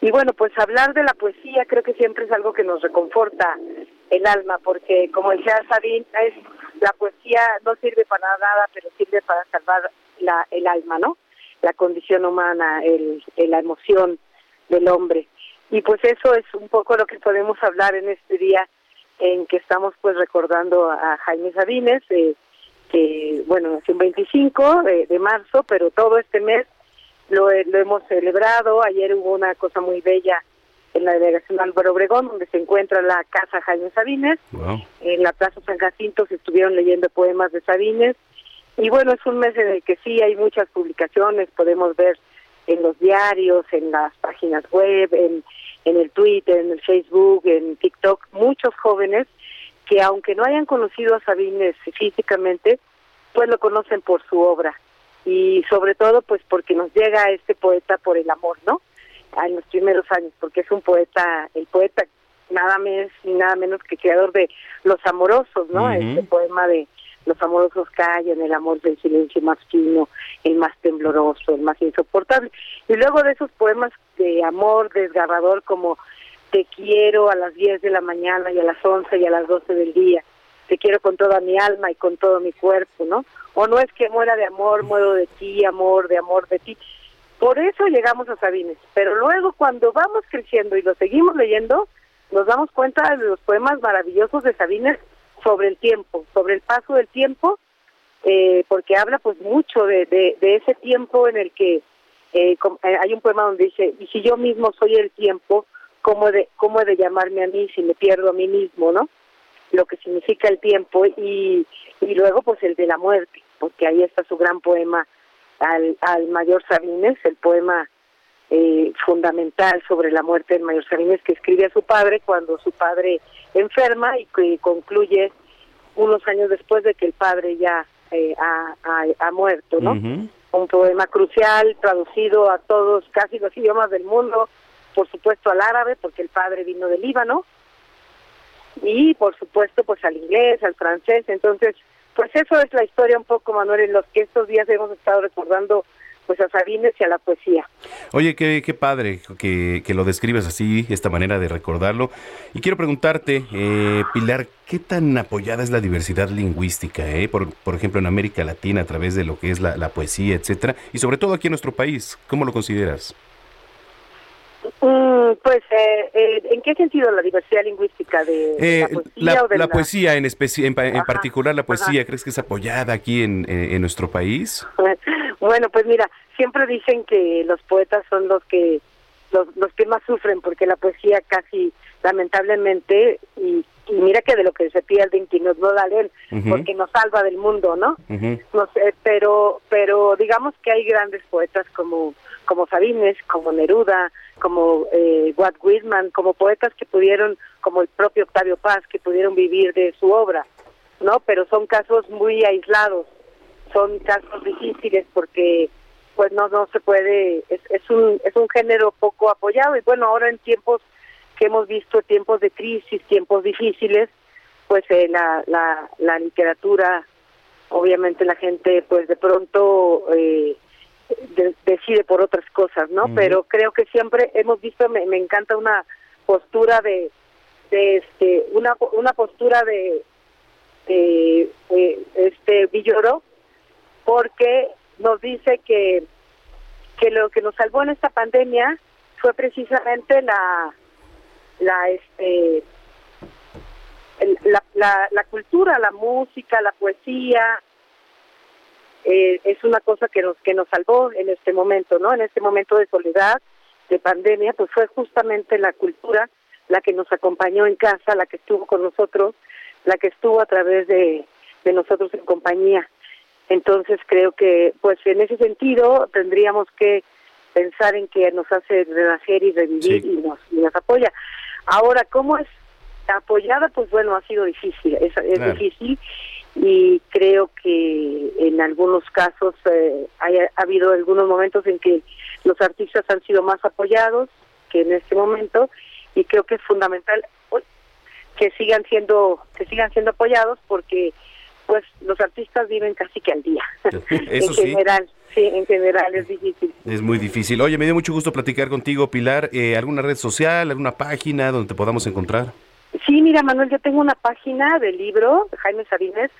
Y bueno, pues hablar de la poesía creo que siempre es algo que nos reconforta el alma, porque como decía Sabines, la poesía no sirve para nada, pero sirve para salvar la, el alma, ¿no? La condición humana, el, la emoción del hombre. Y pues eso es un poco lo que podemos hablar en este día en que estamos pues recordando a Jaime Sabines, eh, que bueno, nació el 25 de, marzo, pero todo este mes lo, lo hemos celebrado. Ayer hubo una cosa muy bella en la delegación Álvaro Obregón, donde se encuentra la Casa Jaime Sabines. En la Plaza San Jacinto se estuvieron leyendo poemas de Sabines. Y bueno, es un mes en el que sí hay muchas publicaciones, podemos ver en los diarios, en las páginas web, en, en el Twitter, en el Facebook, en TikTok, muchos jóvenes que aunque no hayan conocido a Sabines físicamente, pues lo conocen por su obra y sobre todo pues porque nos llega este poeta por el amor, ¿no? En los primeros años, porque es un poeta, el poeta nada más ni nada menos que creador de Los Amorosos, ¿no? Este poema de Los Amorosos callan, el amor del silencio más fino, el más tembloroso, el más insoportable. Y luego de esos poemas de amor desgarrador como Te quiero a las 10 de la mañana y a las 11 y a las 12 del día, te quiero con toda mi alma y con todo mi cuerpo, ¿no? O no es que muera de amor, muero de ti, amor, de amor de ti. Por eso llegamos a Sabines. Pero luego cuando vamos creciendo y lo seguimos leyendo, nos damos cuenta de los poemas maravillosos de Sabines sobre el tiempo, sobre el paso del tiempo, eh, porque habla pues mucho de, de, ese tiempo en el que eh, eh, hay un poema donde dice, y si yo mismo soy el tiempo, ¿cómo de, ¿cómo he de llamarme a mí si me pierdo a mí mismo, no? Lo que significa el tiempo y, y luego pues el de la muerte, porque ahí está su gran poema al, al mayor Sabines, el poema eh, fundamental sobre la muerte del mayor Sabines que escribe a su padre cuando su padre enferma y que concluye unos años después de que el padre ya eh, ha, ha, muerto, ¿no? Un poema crucial, traducido a todos, casi los idiomas del mundo, por supuesto al árabe, porque el padre vino del Líbano, y por supuesto pues al inglés, al francés, entonces pues eso es la historia un poco, Manuel, en los que estos días hemos estado recordando pues a Sabines y a la poesía. Oye, qué, qué padre que, que, lo describes así, esta manera de recordarlo. Y quiero preguntarte, eh, Pilar, ¿qué tan apoyada es la diversidad lingüística, eh? por, por ejemplo, en América Latina, a través de lo que es la, la poesía, etcétera? Y sobre todo aquí en nuestro país, ¿cómo lo consideras? Mm, pues, eh, eh, ¿en qué sentido la diversidad lingüística de, eh, la poesía? La, la, poesía, en, en, en particular la poesía, ¿crees que es apoyada aquí en, en, nuestro país? [laughs] Bueno, pues mira, siempre dicen que los poetas son los que los, los que más sufren porque la poesía casi lamentablemente y, y mira que de lo que se pierden que nos no da él porque nos salva del mundo no no sé pero pero digamos que hay grandes poetas como como Sabines como Neruda como eh, Watt Whitman como poetas que pudieron como el propio Octavio Paz que pudieron vivir de su obra no pero son casos muy aislados son casos difíciles porque pues no no se puede es, es un es un género poco apoyado y bueno ahora en tiempos que hemos visto tiempos de crisis, tiempos difíciles, pues eh, la, la, la literatura, obviamente la gente pues de pronto eh, decide por otras cosas, ¿no? Pero creo que siempre hemos visto, me, me encanta una postura de, de este, una, una postura de, de, este Villoro, porque nos dice que, que lo que nos salvó en esta pandemia fue precisamente la la este la, la, la cultura, la música, la poesía, eh, es una cosa que nos que nos salvó en este momento, ¿no? En este momento de soledad, de pandemia, pues fue justamente la cultura la que nos acompañó en casa, la que estuvo con nosotros, la que estuvo a través de, de nosotros en compañía. Entonces creo que, pues en ese sentido, tendríamos que pensar en que nos hace renacer y revivir y, nos, y nos apoya. Ahora, ¿cómo es apoyada? Pues bueno, ha sido difícil, es, es difícil y creo que en algunos casos eh, ha habido algunos momentos en que los artistas han sido más apoyados que en este momento y creo que es fundamental que sigan siendo que sigan siendo apoyados porque pues los artistas viven casi que al día [laughs] en general. sí en general es difícil. Es muy difícil. Oye me dio mucho gusto platicar contigo Pilar. Eh, alguna red social alguna página donde te podamos encontrar sí mira Manuel yo tengo una página del libro Jaime Sabines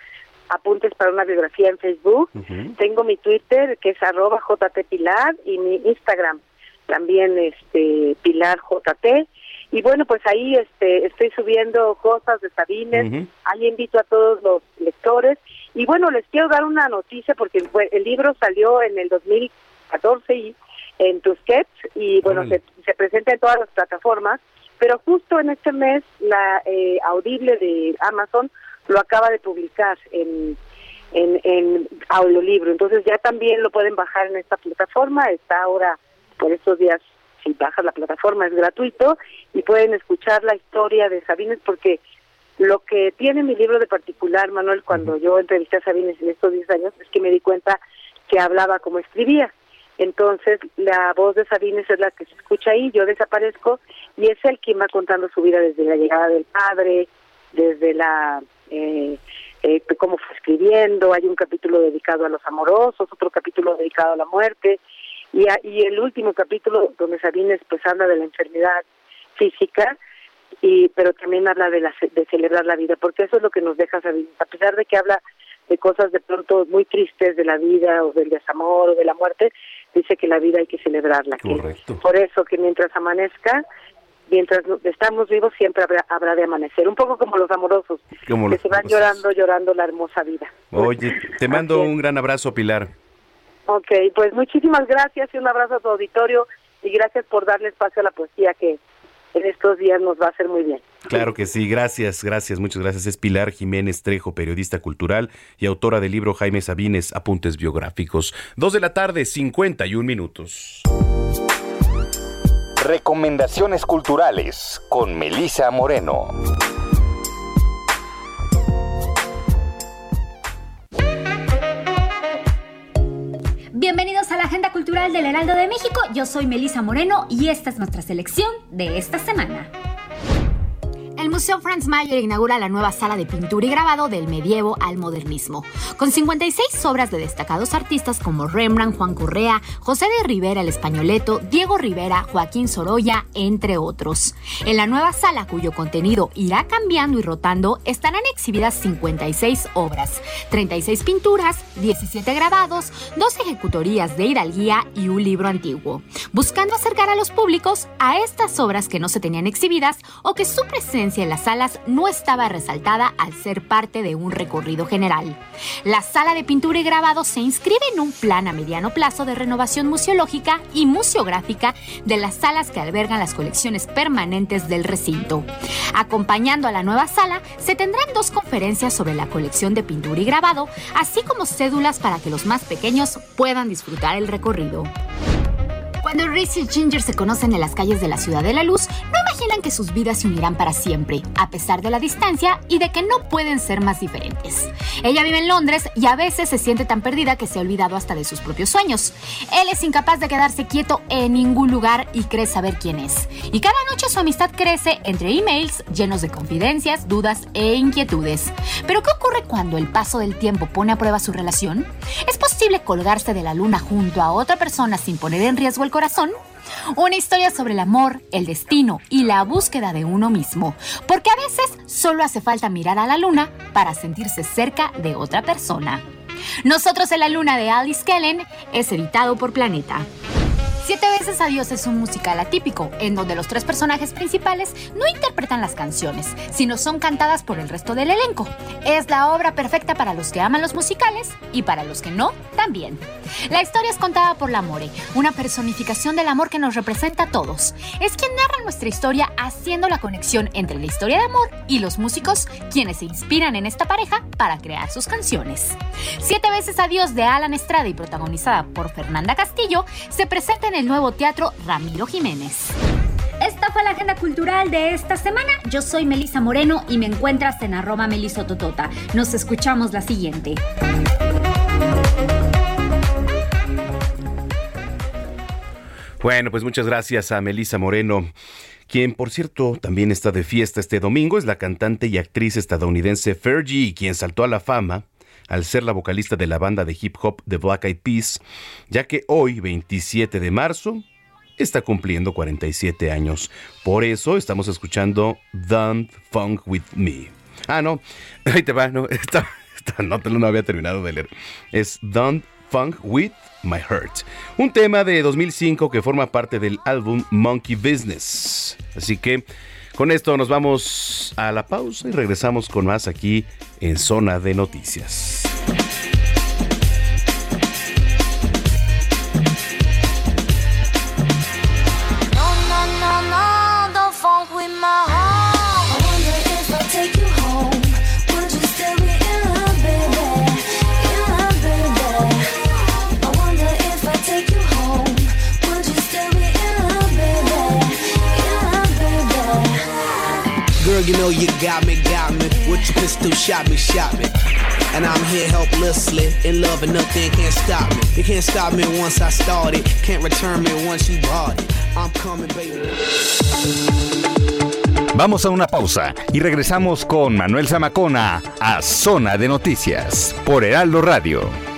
apuntes para una biografía en Facebook. Tengo mi Twitter que es arroba jtpilar y mi Instagram también este Pilar JT y bueno pues ahí este estoy subiendo cosas de Sabines. Ahí invito a todos los lectores. Y bueno les quiero dar una noticia porque el libro salió en el 2014 y en Tusquets y bueno, se, se presenta en todas las plataformas, pero justo en este mes la eh, Audible de Amazon lo acaba de publicar en, en, en audiolibro, entonces ya también lo pueden bajar en esta plataforma, está ahora por estos días, si bajas la plataforma es gratuito y pueden escuchar la historia de Sabines porque lo que tiene mi libro de particular, Manuel, cuando yo entrevisté a Sabines en estos 10 años, es que me di cuenta que hablaba como escribía. Entonces, la voz de Sabines es la que se escucha ahí, yo desaparezco, y es él quien va contando su vida desde la llegada del padre, desde la... Eh, eh, cómo fue escribiendo, hay un capítulo dedicado a los amorosos, otro capítulo dedicado a la muerte, y, a- y el último capítulo donde Sabines pues habla de la enfermedad física, y pero también habla de, la, de celebrar la vida, porque eso es lo que nos deja Sabines, a pesar de que habla de cosas de pronto muy tristes de la vida o del desamor o de la muerte, dice que la vida hay que celebrarla. que Correcto. por eso que mientras amanezca, mientras estamos vivos siempre habrá, habrá de amanecer, un poco como los amorosos, Como que los se van amorosos. llorando, llorando la hermosa vida. Oye, te mando un gran abrazo, Pilar. Ok, pues muchísimas gracias y un abrazo a tu auditorio y gracias por darle espacio a la poesía que en estos días nos va a hacer muy bien. Claro que sí, gracias, gracias, muchas gracias. Es Pilar Jiménez Trejo, periodista cultural y autora del libro Jaime Sabines, Apuntes Biográficos. Dos de la tarde, 51 minutos. Recomendaciones culturales con Melisa Moreno. A la Agenda Cultural del Heraldo de México. Yo soy Melisa Moreno y esta es nuestra selección de esta semana. El Museo Franz Mayer inaugura la nueva sala de pintura y grabado del medievo al modernismo, con 56 obras de destacados artistas como Rembrandt, Juan Correa, José de Rivera el Españoleto, Diego Rivera, Joaquín Sorolla, entre otros. En la nueva sala, cuyo contenido irá cambiando y rotando, estarán exhibidas 56 obras, 36 pinturas, 17 grabados, dos ejecutorías de hidalguía y un libro antiguo, buscando acercar a los públicos a estas obras que no se tenían exhibidas o que su presencia en las salas no estaba resaltada al ser parte de un recorrido general. La sala de pintura y grabado se inscribe en un plan a mediano plazo de renovación museológica y museográfica de las salas que albergan las colecciones permanentes del recinto. Acompañando a la nueva sala, se tendrán dos conferencias sobre la colección de pintura y grabado, así como cédulas para que los más pequeños puedan disfrutar el recorrido. Cuando Reese y Ginger se conocen en las calles de la Ciudad de la Luz, no imaginan que sus vidas se unirán para siempre, a pesar de la distancia y de que no pueden ser más diferentes. Ella vive en Londres y a veces se siente tan perdida que se ha olvidado hasta de sus propios sueños. Él es incapaz de quedarse quieto en ningún lugar y cree saber quién es. Y cada noche su amistad crece entre emails llenos de confidencias, dudas e inquietudes. Pero ¿qué ocurre cuando el paso del tiempo pone a prueba su relación? ¿Es posible colgarse de la luna junto a otra persona sin poner en riesgo el corazón? Una historia sobre el amor, el destino y la búsqueda de uno mismo. Porque a veces solo hace falta mirar a la luna para sentirse cerca de otra persona. Nosotros en la luna de Alice Kellen es editado por Planeta. Siete veces Adiós es un musical atípico, en donde los tres personajes principales no interpretan las canciones, sino son cantadas por el resto del elenco. Es la obra perfecta para los que aman los musicales y para los que no, también. La historia es contada por la More, una personificación del amor que nos representa a todos. Es quien narra nuestra historia haciendo la conexión entre la historia de amor y los músicos, quienes se inspiran en esta pareja para crear sus canciones. Siete veces Adiós de Alan Estrada y protagonizada por Fernanda Castillo se presenta en el nuevo teatro Ramiro Jiménez. Esta fue la agenda cultural de esta semana. Yo soy Melisa Moreno y me encuentras en arroba melisototota. Nos escuchamos la siguiente. Bueno, pues muchas gracias a Melisa Moreno, quien por cierto también está de fiesta este domingo, es la cantante y actriz estadounidense Fergie, quien saltó a la fama al ser la vocalista de la banda de hip hop The Black Eyed Peas, ya que hoy, 27 de marzo, está cumpliendo 47 años. Por eso estamos escuchando Don't Funk With Me. Ah, no, [laughs] ahí te va, no, [laughs] esta, nota no había terminado de leer. Es Don't Funk With My Heart, un tema de 2005 que forma parte del álbum Monkey Business. Así que con esto nos vamos a la pausa y regresamos con más aquí en Zona de Noticias. Girl, you know you got me, got me. With your pistol, shot me, shot me. And I'm here helplessly, in love and nothing can't stop me. You can't stop me once I started, can't return me once you bought it. I'm coming, baby. Vamos a una pausa y regresamos con Manuel Zamacona a Zona de Noticias por Heraldo Radio.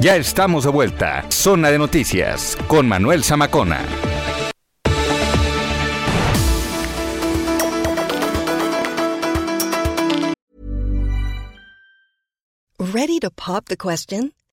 Ya estamos de vuelta. Zona de Noticias con Manuel Zamacona. Ready to pop the question?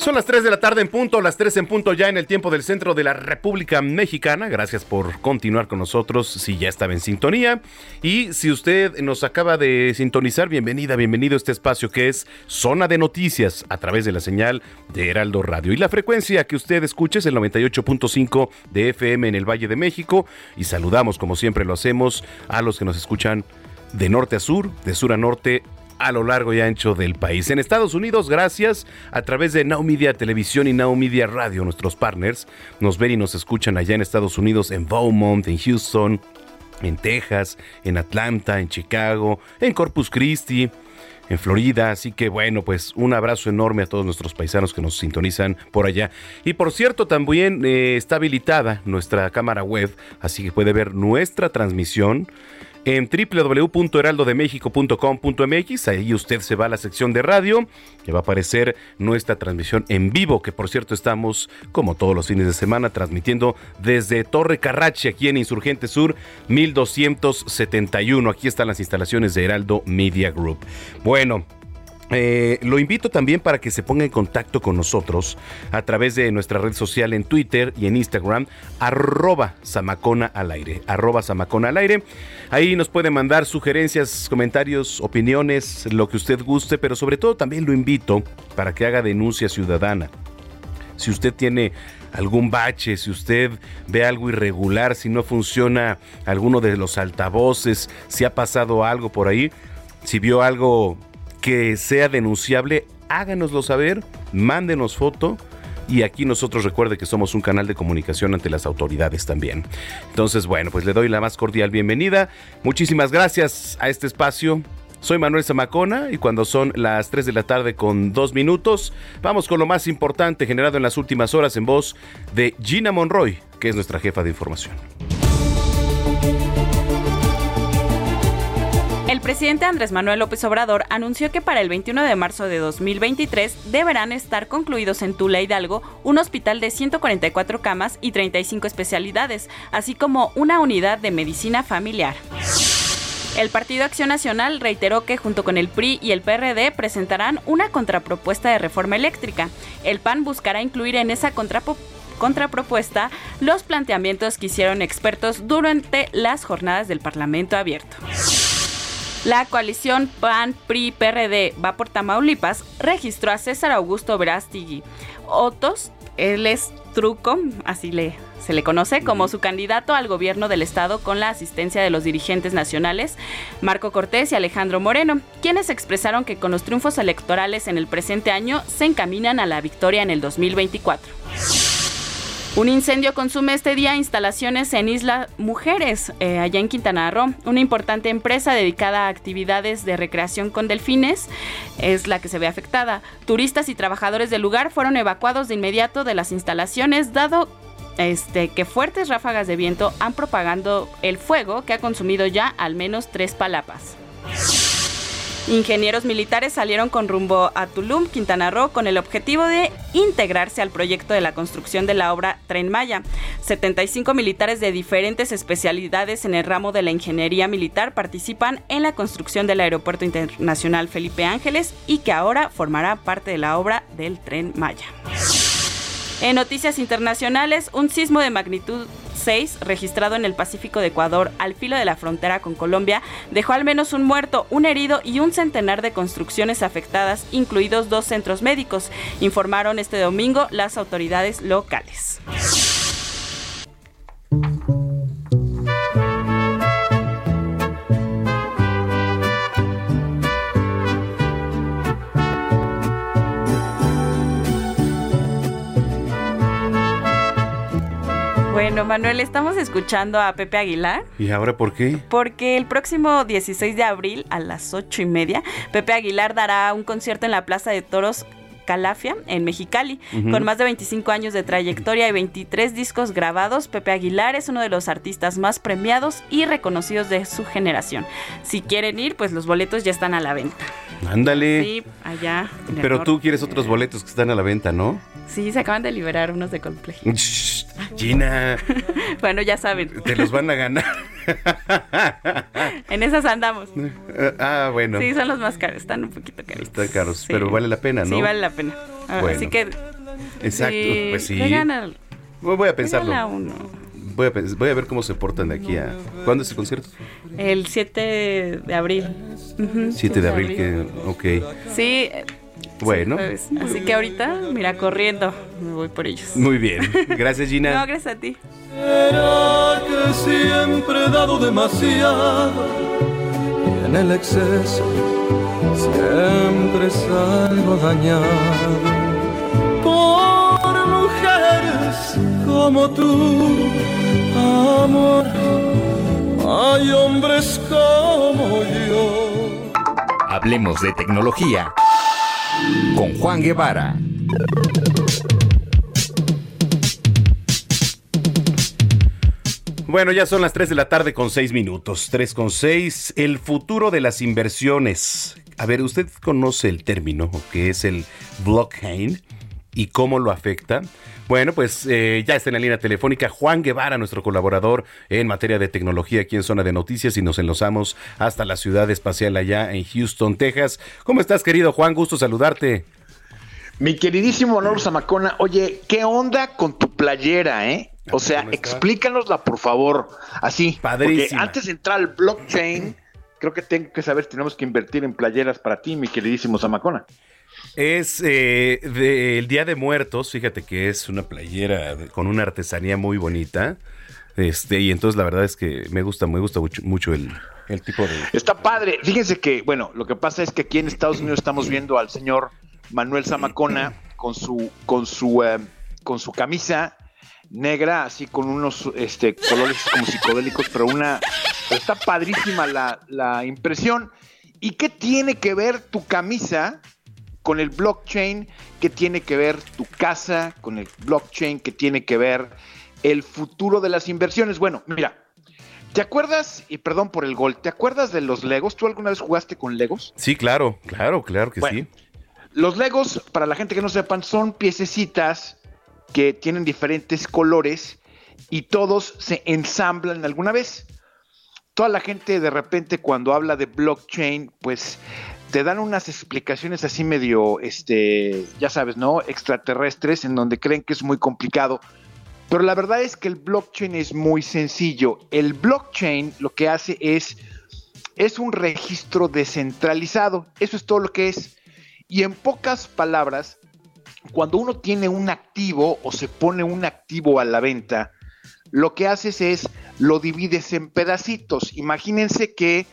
Son las 3 de la tarde en punto, las 3 en punto ya en el tiempo del centro de la República Mexicana. Gracias por continuar con nosotros si ya estaba en sintonía. Y si usted nos acaba de sintonizar, bienvenida, bienvenido a este espacio que es Zona de Noticias a través de la señal de Heraldo Radio. Y la frecuencia que usted escuche es el 98.5 de FM en el Valle de México. Y saludamos, como siempre lo hacemos, a los que nos escuchan de norte a sur, de sur a norte a lo largo y ancho del país. En Estados Unidos, gracias a través de Now Media Televisión y Now Media Radio, nuestros partners, nos ven y nos escuchan allá en Estados Unidos, en Beaumont, en Houston, en Texas, en Atlanta, en Chicago, en Corpus Christi, en Florida. Así que bueno, pues un abrazo enorme a todos nuestros paisanos que nos sintonizan por allá. Y por cierto, también eh, está habilitada nuestra cámara web, así que puede ver nuestra transmisión en www.heraldodemexico.com.mx. Ahí usted se va a la sección de radio, que va a aparecer nuestra transmisión en vivo, que por cierto estamos, como todos los fines de semana, transmitiendo desde Torre Carrache, aquí en Insurgente Sur 1271. Aquí están las instalaciones de Heraldo Media Group. Bueno, eh, lo invito también para que se ponga en contacto con nosotros a través de nuestra red social en Twitter y en Instagram, arroba Samacona al aire, arroba Samacona al aire. Ahí nos puede mandar sugerencias, comentarios, opiniones, lo que usted guste, pero sobre todo también lo invito para que haga denuncia ciudadana. Si usted tiene algún bache, si usted ve algo irregular, si no funciona alguno de los altavoces, si ha pasado algo por ahí, si vio algo que sea denunciable, háganoslo saber, mándenos foto. Y aquí nosotros recuerde que somos un canal de comunicación ante las autoridades también. Entonces, bueno, pues le doy la más cordial bienvenida. Muchísimas gracias a este espacio. Soy Manuel Zamacona y cuando son las 3 de la tarde con 2 minutos, vamos con lo más importante generado en las últimas horas en voz de Gina Monroy, que es nuestra jefa de información. Presidente Andrés Manuel López Obrador anunció que para el 21 de marzo de 2023 deberán estar concluidos en Tula Hidalgo un hospital de 144 camas y 35 especialidades, así como una unidad de medicina familiar. El Partido Acción Nacional reiteró que junto con el PRI y el PRD presentarán una contrapropuesta de reforma eléctrica. El PAN buscará incluir en esa contrapropuesta los planteamientos que hicieron expertos durante las jornadas del Parlamento abierto. La coalición PAN-PRI-PRD va por Tamaulipas registró a César Augusto Verástigui Otos, él es Truco, así le, se le conoce, como su candidato al gobierno del estado con la asistencia de los dirigentes nacionales Marco Cortés y Alejandro Moreno, quienes expresaron que con los triunfos electorales en el presente año se encaminan a la victoria en el 2024. Un incendio consume este día instalaciones en Isla Mujeres, eh, allá en Quintana Roo. Una importante empresa dedicada a actividades de recreación con delfines es la que se ve afectada. Turistas y trabajadores del lugar fueron evacuados de inmediato de las instalaciones, dado este, que fuertes ráfagas de viento han propagando el fuego que ha consumido ya al menos tres palapas. Ingenieros militares salieron con rumbo a Tulum, Quintana Roo, con el objetivo de integrarse al proyecto de la construcción de la obra Tren Maya. 75 militares de diferentes especialidades en el ramo de la ingeniería militar participan en la construcción del Aeropuerto Internacional Felipe Ángeles y que ahora formará parte de la obra del Tren Maya. En noticias internacionales, un sismo de magnitud 6 registrado en el Pacífico de Ecuador al filo de la frontera con Colombia dejó al menos un muerto, un herido y un centenar de construcciones afectadas, incluidos dos centros médicos, informaron este domingo las autoridades locales. Bueno, Manuel, estamos escuchando a Pepe Aguilar. ¿Y ahora por qué? Porque el próximo 16 de abril a las 8 y media, Pepe Aguilar dará un concierto en la Plaza de Toros Calafia, en Mexicali. Con más de 25 años de trayectoria y 23 discos grabados, Pepe Aguilar es uno de los artistas más premiados y reconocidos de su generación. Si quieren ir, pues los boletos ya están a la venta. Ándale. Sí, allá. Pero tú quieres otros boletos que están a la venta, ¿no? Sí, se acaban de liberar unos de Coldplay. Gina, [laughs] bueno, ya saben. te los van a ganar. En esas andamos. [laughs] ah, bueno. Sí, son los más caros, están un poquito caros. Están caros, pero vale la pena, ¿no? Sí, vale la pena. Ah, Bueno. Así que. Exacto, sí, pues sí. Voy a pensarlo. regala uno. Voy a, voy a ver cómo se portan de aquí a... ¿Cuándo es el concierto? El 7 de abril. Ujú, 7 de abril, que... Ok. Sí. Bueno. Así que ahorita, mira, corriendo, me voy por ellos. muy bien. Gracias, [laughs] No, Gina. gracias a ti. Será que siempre he dado demasiado y en el exceso siempre salgo dañado por mujeres como tú, amor. Hay hombres como yo. Hablemos de tecnología con Juan Guevara. Bueno, ya son las 3 de la tarde con 6 minutos. 3 con 6. El futuro de las inversiones. A ver, ¿usted conoce el término que es el blockchain y cómo lo afecta? Bueno, pues eh, ya está en la línea telefónica Juan Guevara, nuestro colaborador en materia de tecnología aquí en Zona de Noticias y nos enlazamos hasta la ciudad espacial allá en Houston, Texas. ¿Cómo estás, querido Juan? Gusto saludarte. Mi queridísimo Honor Zamacona, oye, ¿qué onda con tu playera, eh? O [laughs] sea, explícanosla, por favor, así. Porque Padrísima. antes de entrar al blockchain, creo que tengo que saber si tenemos que invertir en playeras para ti, mi queridísimo Zamacona. Es eh, del Día de Muertos, fíjate que es una playera con una artesanía muy bonita. Este, y entonces la verdad es que me gusta, me gusta mucho, el, tipo de. Está padre. Fíjense que, bueno, lo que pasa es que aquí en Estados Unidos estamos viendo al señor Manuel Zamacona con su, con su, eh, con su camisa negra, así con unos este, colores como psicodélicos, pero una. está padrísima la, la impresión. ¿Y qué tiene que ver tu camisa con el blockchain? ¿Qué tiene que ver tu casa con el blockchain? ¿Qué tiene que ver el futuro de las inversiones? Bueno, mira, ¿Te acuerdas, y perdón por el gol, ¿te acuerdas de los Legos? ¿Tú alguna vez jugaste con Legos? Sí, claro, claro, claro que sí. Los Legos, para la gente que no sepan, son piececitas que tienen diferentes colores y todos se ensamblan alguna vez. Toda la gente de repente cuando habla de blockchain, pues te dan unas explicaciones así medio, este, ya sabes, ¿no? Extraterrestres, en donde creen que es muy complicado. Pero la verdad es que el blockchain es muy sencillo. El blockchain lo que hace es, es un registro descentralizado. Eso es todo lo que es. Y en pocas palabras, cuando uno tiene un activo o se pone un activo a la venta, lo que haces es lo divides en pedacitos. Imagínense que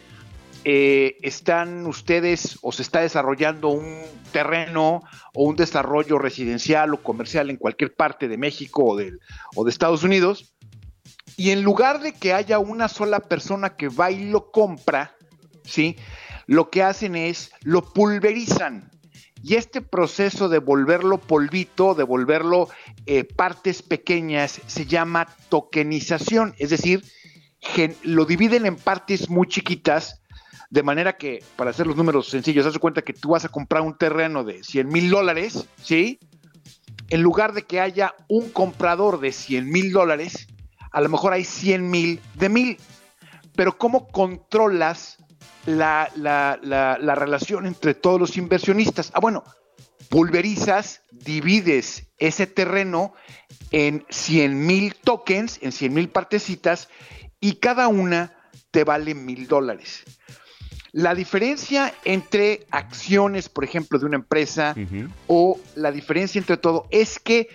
eh, están ustedes o se está desarrollando un terreno o un desarrollo residencial o comercial en cualquier parte de México o, del- o de Estados Unidos. Y en lugar de que haya una sola persona que va y lo compra, ¿sí? Lo que hacen es lo pulverizan. Y este proceso de volverlo polvito, de volverlo eh, partes pequeñas, se llama tokenización. Es decir, lo dividen en partes muy chiquitas De manera que, para hacer los números sencillos, haz cuenta que tú vas a comprar un terreno de 100 mil dólares, ¿sí? En lugar de que haya un comprador de 100 mil dólares, a lo mejor hay 100 mil de mil. Pero ¿cómo controlas la, la, la, la relación entre todos los inversionistas? Ah, bueno, pulverizas, divides ese terreno en 100 mil tokens, en 100 mil partecitas, y cada una te vale mil dólares. La diferencia entre acciones, por ejemplo, de una empresa o la diferencia entre todo es que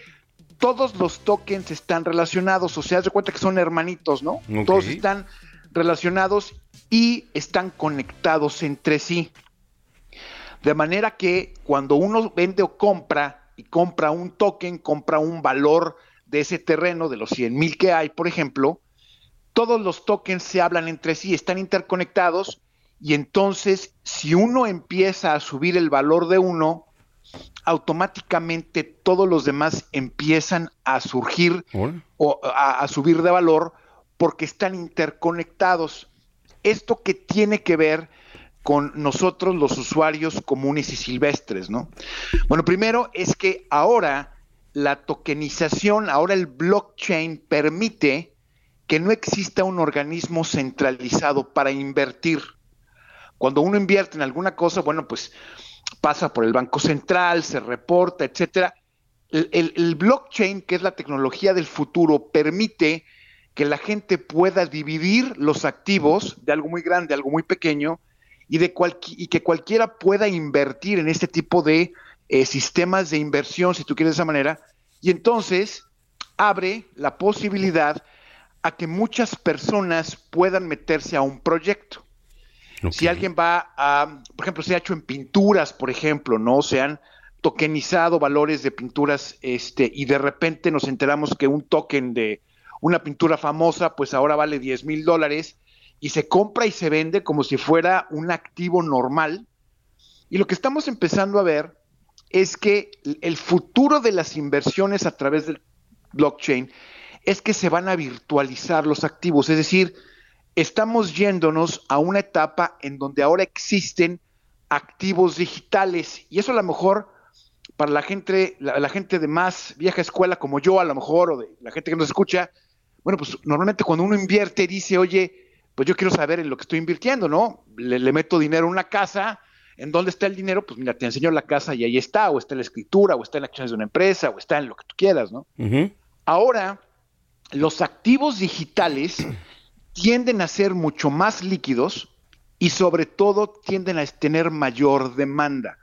todos los tokens están relacionados, o sea, de cuenta que son hermanitos, ¿no? Todos están relacionados y están conectados entre sí. De manera que cuando uno vende o compra y compra un token, compra un valor de ese terreno, de los 100 mil que hay, por ejemplo, todos los tokens se hablan entre sí, están interconectados y entonces si uno empieza a subir el valor de uno, automáticamente todos los demás empiezan a surgir o a, a subir de valor porque están interconectados. Esto que tiene que ver con nosotros los usuarios comunes y silvestres, ¿no? Bueno, primero es que ahora la tokenización, ahora el blockchain permite que no exista un organismo centralizado para invertir. Cuando uno invierte en alguna cosa, bueno, pues pasa por el Banco Central, se reporta, etcétera. El, blockchain, que es la tecnología del futuro, permite que la gente pueda dividir los activos de algo muy grande, algo muy pequeño, y, de y que cualquiera pueda invertir en este tipo de eh, sistemas de inversión, si tú quieres de esa manera, y entonces abre la posibilidad a que muchas personas puedan meterse a un proyecto. Si alguien va a, por ejemplo, se ha hecho en pinturas, por ejemplo, ¿no? Se han tokenizado valores de pinturas, este, y de repente nos enteramos que un token de una pintura famosa, pues ahora vale 10 mil dólares y se compra y se vende como si fuera un activo normal. Y lo que estamos empezando a ver es que el futuro de las inversiones a través del blockchain es que se van a virtualizar los activos, es decir, estamos yéndonos a una etapa en donde ahora existen activos digitales y eso a lo mejor para la gente, la, la gente de más vieja escuela como yo a lo mejor o de la gente que nos escucha, bueno, pues normalmente cuando uno invierte dice, oye, pues yo quiero saber en lo que estoy invirtiendo, ¿no? Le, le meto dinero a una casa, ¿en dónde está el dinero? Pues mira, te enseño la casa y ahí está, o está en la escritura, o está en las acciones de una empresa, o está en lo que tú quieras, ¿no? Ahora, los activos digitales tienden a ser mucho más líquidos y sobre todo tienden a tener mayor demanda.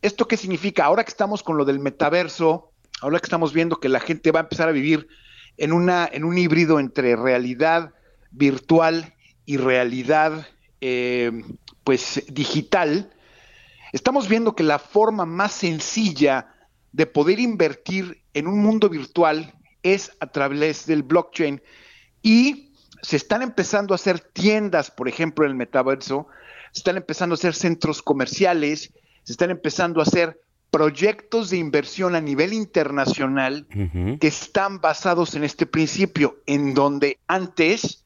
¿Esto qué significa? Ahora que estamos con lo del metaverso, ahora que estamos viendo que la gente va a empezar a vivir en, una, en un híbrido entre realidad virtual y realidad eh, pues digital, estamos viendo que la forma más sencilla de poder invertir en un mundo virtual es a través del blockchain y se están empezando a hacer tiendas, por ejemplo, en el metaverso, se están empezando a hacer centros comerciales, se están empezando a hacer proyectos de inversión a nivel internacional que están basados en este principio, en donde antes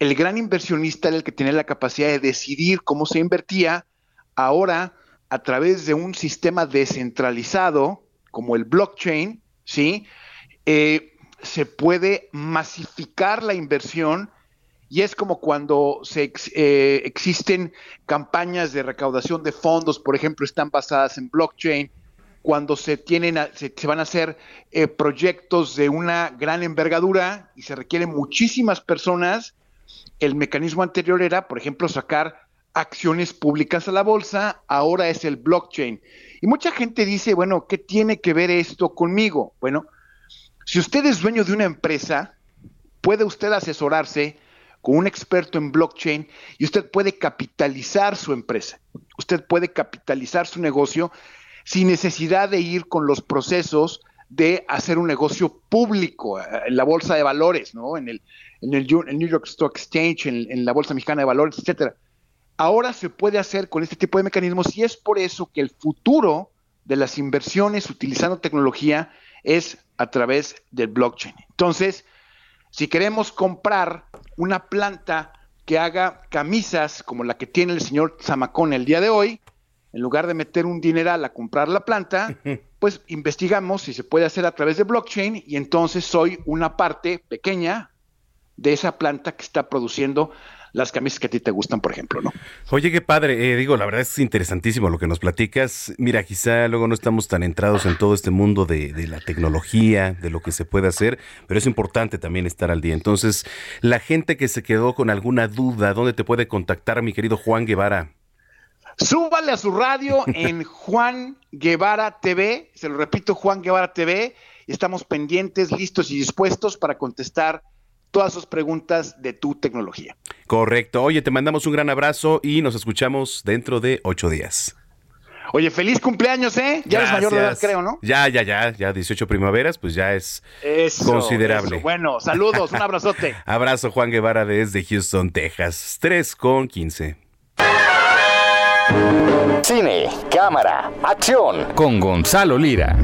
el gran inversionista era el que tenía la capacidad de decidir cómo se invertía, ahora a través de un sistema descentralizado como el blockchain, ¿sí? Eh, se puede masificar la inversión y es como cuando se eh, existen campañas de recaudación de fondos, por ejemplo, están basadas en blockchain, cuando se tienen se, se van a hacer eh, proyectos de una gran envergadura y se requieren muchísimas personas, el mecanismo anterior era, por ejemplo, sacar acciones públicas a la bolsa, ahora es el blockchain. Y mucha gente dice, bueno, ¿qué tiene que ver esto conmigo? Bueno, si usted es dueño de una empresa, puede usted asesorarse con un experto en blockchain y usted puede capitalizar su empresa. Usted puede capitalizar su negocio sin necesidad de ir con los procesos de hacer un negocio público eh, en la bolsa de valores, ¿no? En el, New York Stock Exchange, en, en la bolsa mexicana de valores, etcétera. Ahora se puede hacer con este tipo de mecanismos y es por eso que el futuro de las inversiones utilizando tecnología es a través del blockchain. Entonces, si queremos comprar una planta que haga camisas como la que tiene el señor Zamacón el día de hoy, en lugar de meter un dineral a comprar la planta, [laughs] pues investigamos si se puede hacer a través de blockchain y entonces soy una parte pequeña de esa planta que está produciendo las camisas que a ti te gustan, por ejemplo, ¿no? Oye, qué padre. Eh, digo, la verdad es interesantísimo lo que nos platicas. Mira, quizá luego no estamos tan entrados en todo este mundo de, de, la tecnología, de lo que se puede hacer, pero es importante también estar al día. Entonces, la gente que se quedó con alguna duda, ¿dónde te puede contactar, mi querido Juan Guevara? Súbale a su radio [laughs] en Juan Guevara TV, se lo repito, Juan Guevara TV, estamos pendientes, listos y dispuestos para contestar todas sus preguntas de tu tecnología. Correcto. Oye, te mandamos un gran abrazo y nos escuchamos dentro de ocho días. Oye, feliz cumpleaños, ¿eh? Ya eres mayor de edad, creo, ¿no? Ya, ya, ya, ya 18 primaveras, pues ya es eso, considerable. Eso. Bueno, saludos, un abrazote. [laughs] Abrazo, Juan Guevara, desde Houston, Texas. 3 con 15. Cine, cámara, acción. Con Gonzalo Lira.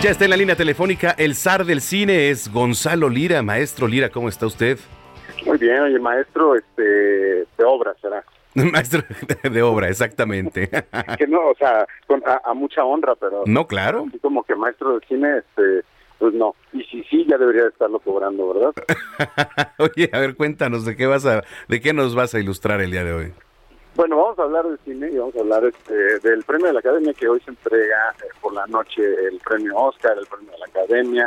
Ya está en la línea telefónica el zar del cine, es Gonzalo Lira. Maestro Lira, ¿cómo está usted? Muy bien, oye, maestro este, de obra será. [laughs] Maestro de obra, exactamente. que no, o sea, con, a, a, mucha honra, pero... No, claro. Así como que maestro de cine, este, pues no. Y si sí, ya debería estarlo cobrando, ¿verdad? [laughs] oye, a ver, cuéntanos, ¿de qué, vas a, ¿de qué nos vas a ilustrar el día de hoy? Bueno, vamos a hablar de cine y vamos a hablar este, del premio de la Academia que hoy se entrega eh, por la noche, el premio Oscar, el premio de la Academia,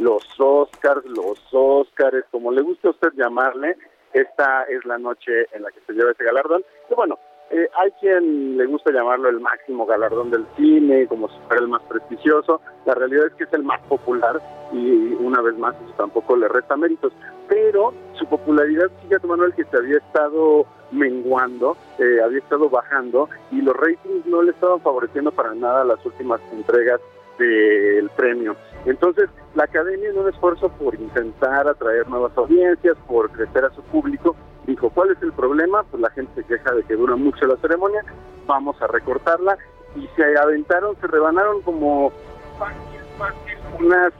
los Oscars, los Oscars, como le guste a usted llamarle, esta es la noche en la que se lleva ese galardón. Y bueno, eh, hay quien le gusta llamarlo el máximo galardón del cine, como si fuera el más prestigioso. La realidad es que es el más popular y una vez más eso tampoco le resta méritos. Pero su popularidad, fíjate Manuel, que se había estado menguando, eh, había estado bajando y los ratings no le estaban favoreciendo para nada las últimas entregas del premio. Entonces, la academia en un esfuerzo por intentar atraer nuevas audiencias, por crecer a su público, dijo, ¿cuál es el problema? Pues la gente se queja de que dura mucho la ceremonia, vamos a recortarla y se aventaron, se rebanaron como unas,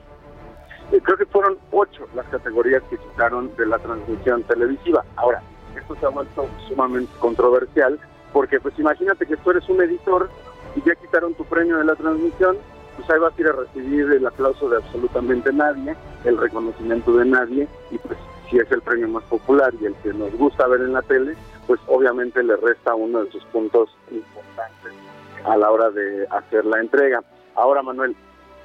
creo que fueron ocho las categorías que quitaron de la transmisión televisiva. Ahora, esto se ha vuelto sumamente controversial, porque pues imagínate que tú eres un editor y ya quitaron tu premio de la transmisión, pues ahí vas a ir a recibir el aplauso de absolutamente nadie, el reconocimiento de nadie, y pues si es el premio más popular y el que nos gusta ver en la tele, pues obviamente le resta uno de sus puntos importantes a la hora de hacer la entrega. Ahora, Manuel,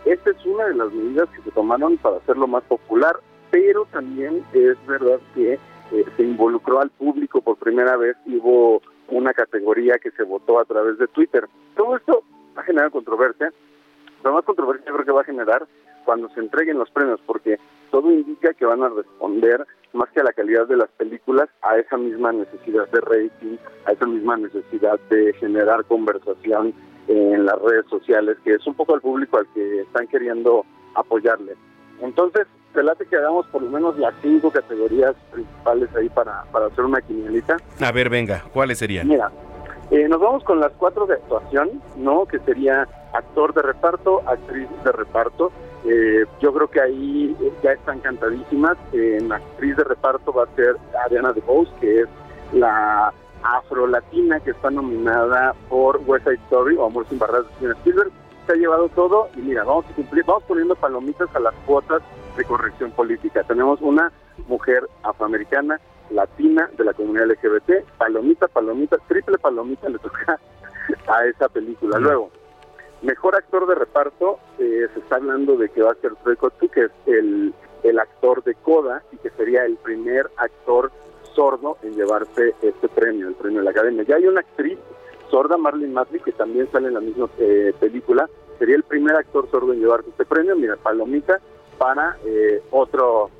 esta es una de las medidas que se tomaron para hacerlo más popular, pero también es verdad que eh, se involucró al público por primera vez hubo una categoría que se votó a través de Twitter. Todo esto va a generar controversia, pero más controversia creo que va a generar cuando se entreguen los premios, porque todo indica que van a responder más que a la calidad de las películas, a esa misma necesidad de rating, a esa misma necesidad de generar conversación en las redes sociales, que es un poco el público al que están queriendo apoyarle. Entonces, te late que hagamos por lo menos las cinco categorías principales ahí para, para hacer una quinielita. A ver, venga, ¿cuáles serían? Mira, eh, nos vamos con las cuatro de actuación, ¿no? Que sería actor de reparto, actriz de reparto. Eh, yo creo que ahí ya están cantadísimas. en actriz de reparto va a ser Ariana DeBose, que es la afro-latina que está nominada por West Side Story o Amor sin barreras de Steven Spielberg. Se ha llevado todo y mira, vamos a cumplir, vamos poniendo palomitas a las cuotas de corrección política. Tenemos una mujer afroamericana, latina, de la comunidad LGBT, palomita, palomita, triple palomita le toca [laughs] a esa película. Luego, mejor actor de reparto, eh, se está hablando de que va a ser Troy Kotsur, que es el, el actor de Coda y que sería el primer actor sordo en llevarse este premio, el premio de la Academia. Ya hay una actriz sorda, Marlene Matley, que también sale en la misma eh, película, sería el primer actor sordo en llevarse este premio. Mira, palomita, para eh, otro,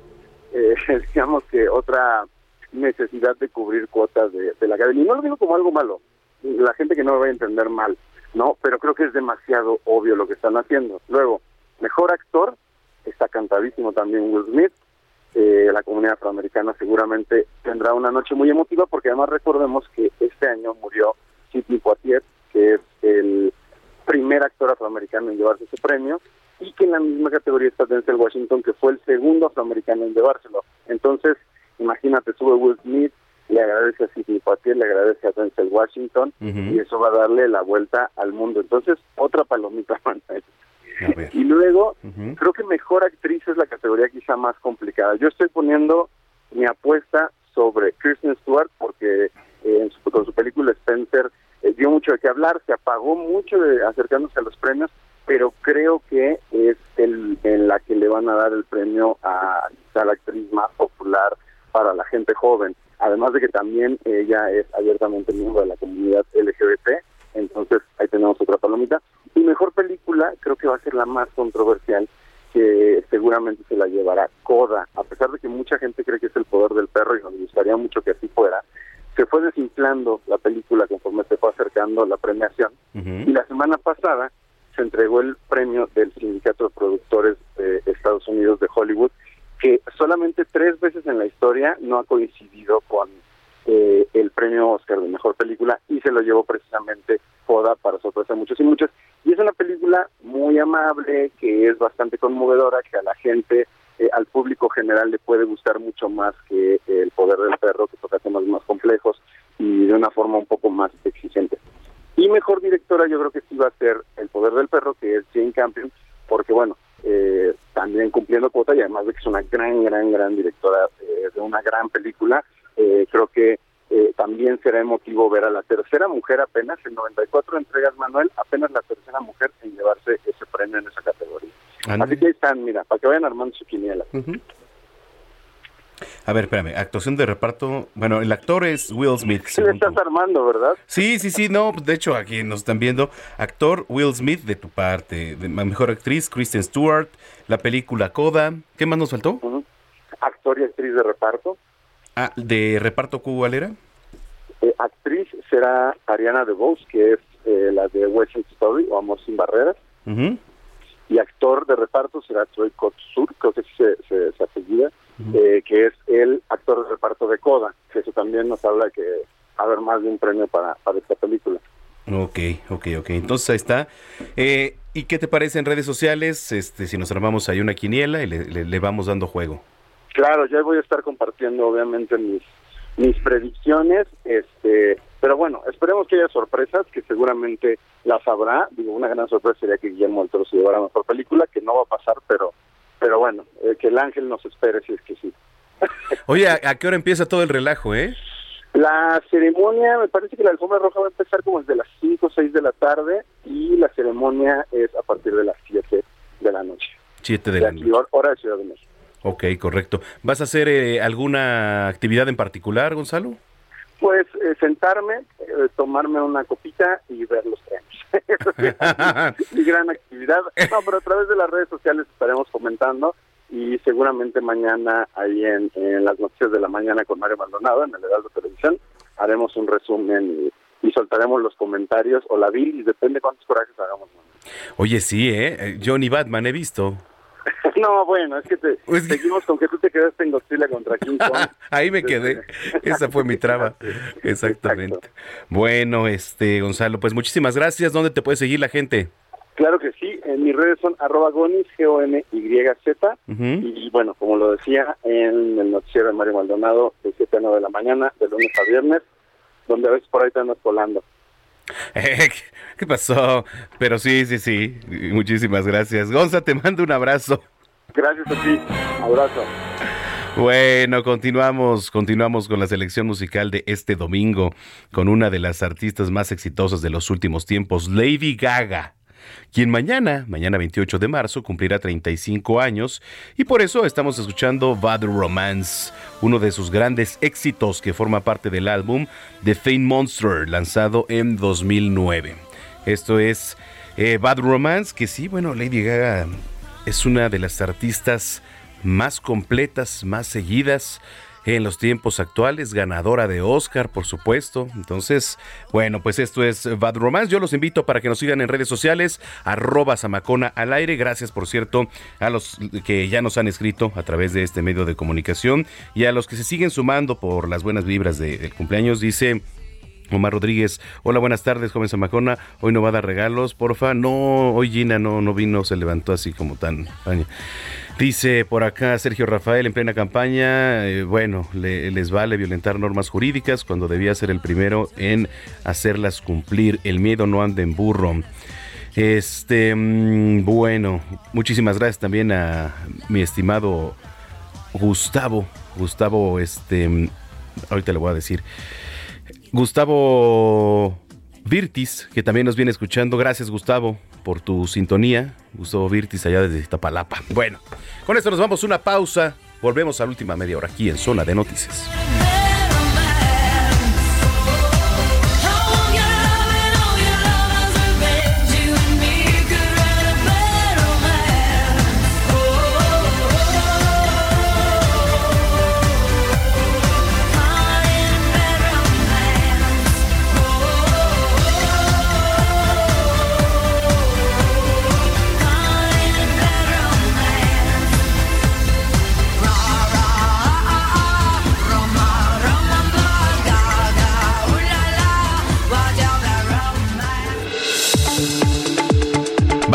eh, [laughs] digamos que otra necesidad de cubrir cuotas de, la academia. Y no lo digo como algo malo, la gente que no lo va a entender mal, ¿no? Pero creo que es demasiado obvio lo que están haciendo. Luego, mejor actor, está cantadísimo también Will Smith. Eh, la comunidad afroamericana seguramente tendrá una noche muy emotiva porque además recordemos que este año murió Sidney Poitier, que es el primer actor afroamericano en llevarse ese premio y que en la misma categoría está Denzel Washington, que fue el segundo afroamericano en llevárselo. Entonces, imagínate, sube Will Smith, le agradece a Sidney Poitier, le agradece a Denzel Washington, y eso va a darle la vuelta al mundo. Entonces, otra palomita, [laughs] Manuel. Y luego, creo que mejor actriz es la categoría quizá más complicada. Yo estoy poniendo mi apuesta sobre Kristen Stewart porque eh, en su, con su película Spencer eh, dio mucho de qué hablar, se apagó mucho de acercándose a los premios, pero creo que es el, en la que le van a dar el premio a, a la actriz más popular para la gente joven. Además de que también ella es abiertamente miembro de la comunidad LGBT, entonces ahí tenemos otra palomita. Y mejor película creo que va a ser la más controversial, que seguramente se la llevará Coda, a pesar de que mucha gente cree que es el poder del perro y nos gustaría mucho que así fuera. Se fue desinflando la película conforme se fue acercando la premiación y la semana pasada se entregó el premio del Sindicato de Productores de Estados Unidos de Hollywood, que solamente tres veces en la historia no ha coincidido con eh, el premio Oscar de Mejor Película y se lo llevó precisamente Coda para sorpresa de muchos y muchas. Y es una película muy amable, que es bastante conmovedora, que a la gente, eh, al público general le puede gustar mucho más que El Poder del Perro, que toca temas más complejos y de una forma un poco más exigente. Y mejor directora yo creo que sí va a ser El Poder del Perro, que es Jane Campion, porque bueno, eh, también cumpliendo cuota y además de que es una gran, gran, gran directora eh, de una gran película, eh, creo que eh, también será emotivo ver a la tercera mujer apenas, en 94 entregas Manuel, apenas la tercera mujer en llevarse ese premio en esa categoría. Así que ahí están, mira, para que vayan armando su quiniela. A ver, espérame, actuación de reparto. Bueno, el actor es Will Smith. Sí, le estás armando, ¿verdad? Sí, sí, sí, no, de hecho aquí nos están viendo. Actor Will Smith de tu parte, de mejor actriz Kristen Stewart, la película Coda. ¿Qué más nos faltó? Actor y actriz de reparto. Ah, de reparto ¿cuál era? Eh, actriz será Ariana DeVos, que es eh, la de West Side Story o Amor sin Barreras. Y actor de reparto será Troy Kotsur, creo que se, se, se apellida, eh, que es el actor de reparto de Coda, que eso también nos habla que va a haber más de un premio para, para esta película. Ok, ok, ok. Entonces ahí está. Eh, ¿Y qué te parece en redes sociales? Este, si nos armamos ahí una quiniela y le, le- le vamos dando juego. Claro, ya voy a estar compartiendo obviamente mis mis predicciones, este, pero bueno, esperemos que haya sorpresas, que seguramente las habrá. Digo, una gran sorpresa sería que Guillermo del Toro se llevara mejor película, que no va a pasar, pero pero bueno, eh, que el ángel nos espere si es que sí. [laughs] Oye, ¿a, a qué hora empieza todo el relajo, eh? La ceremonia, me parece que la alfombra roja va a empezar como desde las 5 o 6 de la tarde y la ceremonia es a partir de las 7 de la noche. Siete de De la noche. hora de Ciudad de México. Ok, correcto. ¿Vas a hacer eh, alguna actividad en particular, Gonzalo? Pues eh, sentarme, eh, tomarme una copita y ver los premios. [laughs] Esa es [laughs] mi gran actividad. No, pero a través de las redes sociales estaremos comentando y seguramente mañana ahí en, en las noticias de la mañana con Mario Maldonado en el Heraldo Televisión haremos un resumen y, y soltaremos los comentarios o la bilis, depende cuántos corajes hagamos. Oye, sí. Eh, Johnny Batman he visto. No, bueno, es que te, seguimos con que tú te quedaste en Godzilla contra King [laughs] Kong. Ahí me quedé. Esa fue mi traba. [laughs] Exactamente. Bueno, este, Gonzalo, pues muchísimas gracias. ¿Dónde te puede seguir la gente? Claro que sí, en mis redes son arroba gonis, G-O-N-Y-Z. Y bueno, como lo decía, en el noticiero de Mario Maldonado, de 7 a 9 de la mañana, de lunes a viernes, donde a veces por ahí te andas colando. [laughs] Eh, ¿qué- ¿Qué pasó? Pero sí, sí, sí. Muchísimas gracias. Gonza, te mando un abrazo. Gracias a ti, abrazo. Bueno, continuamos, continuamos con la selección musical de este domingo con una de las artistas más exitosas de los últimos tiempos, Lady Gaga, quien mañana, mañana 28 de marzo, cumplirá 35 años y por eso estamos escuchando Bad Romance, uno de sus grandes éxitos que forma parte del álbum The Fame Monster, lanzado en 2009. Esto es eh, Bad Romance, que sí, bueno, Lady Gaga es una de las artistas más completas, más seguidas en los tiempos actuales, ganadora de Oscar, por supuesto. Entonces, bueno, pues esto es Bad Romance. Yo los invito para que nos sigan en redes sociales, arroba Samacona al aire. Gracias, por cierto, a los que ya nos han escrito a través de este medio de comunicación y a los que se siguen sumando por las buenas vibras de- del cumpleaños. Dice... Omar Rodríguez, hola, buenas tardes, joven Zamacona. Hoy no va a dar regalos, porfa. No, hoy Gina no, no vino, se levantó así como tan. Dice por acá Sergio Rafael en plena campaña, eh, bueno, les vale violentar normas jurídicas cuando debía ser el primero en hacerlas cumplir. El miedo no anda en burro. Este, mm, bueno, muchísimas gracias también a mi estimado Gustavo. Gustavo, este, mm, ahorita le voy a decir. Gustavo Virtis, que también nos viene escuchando. Gracias, Gustavo, por tu sintonía. Gustavo Virtis, allá desde Tapalapa. Bueno, con esto nos vamos a una pausa. Volvemos a la última media hora aquí en Zona de Noticias.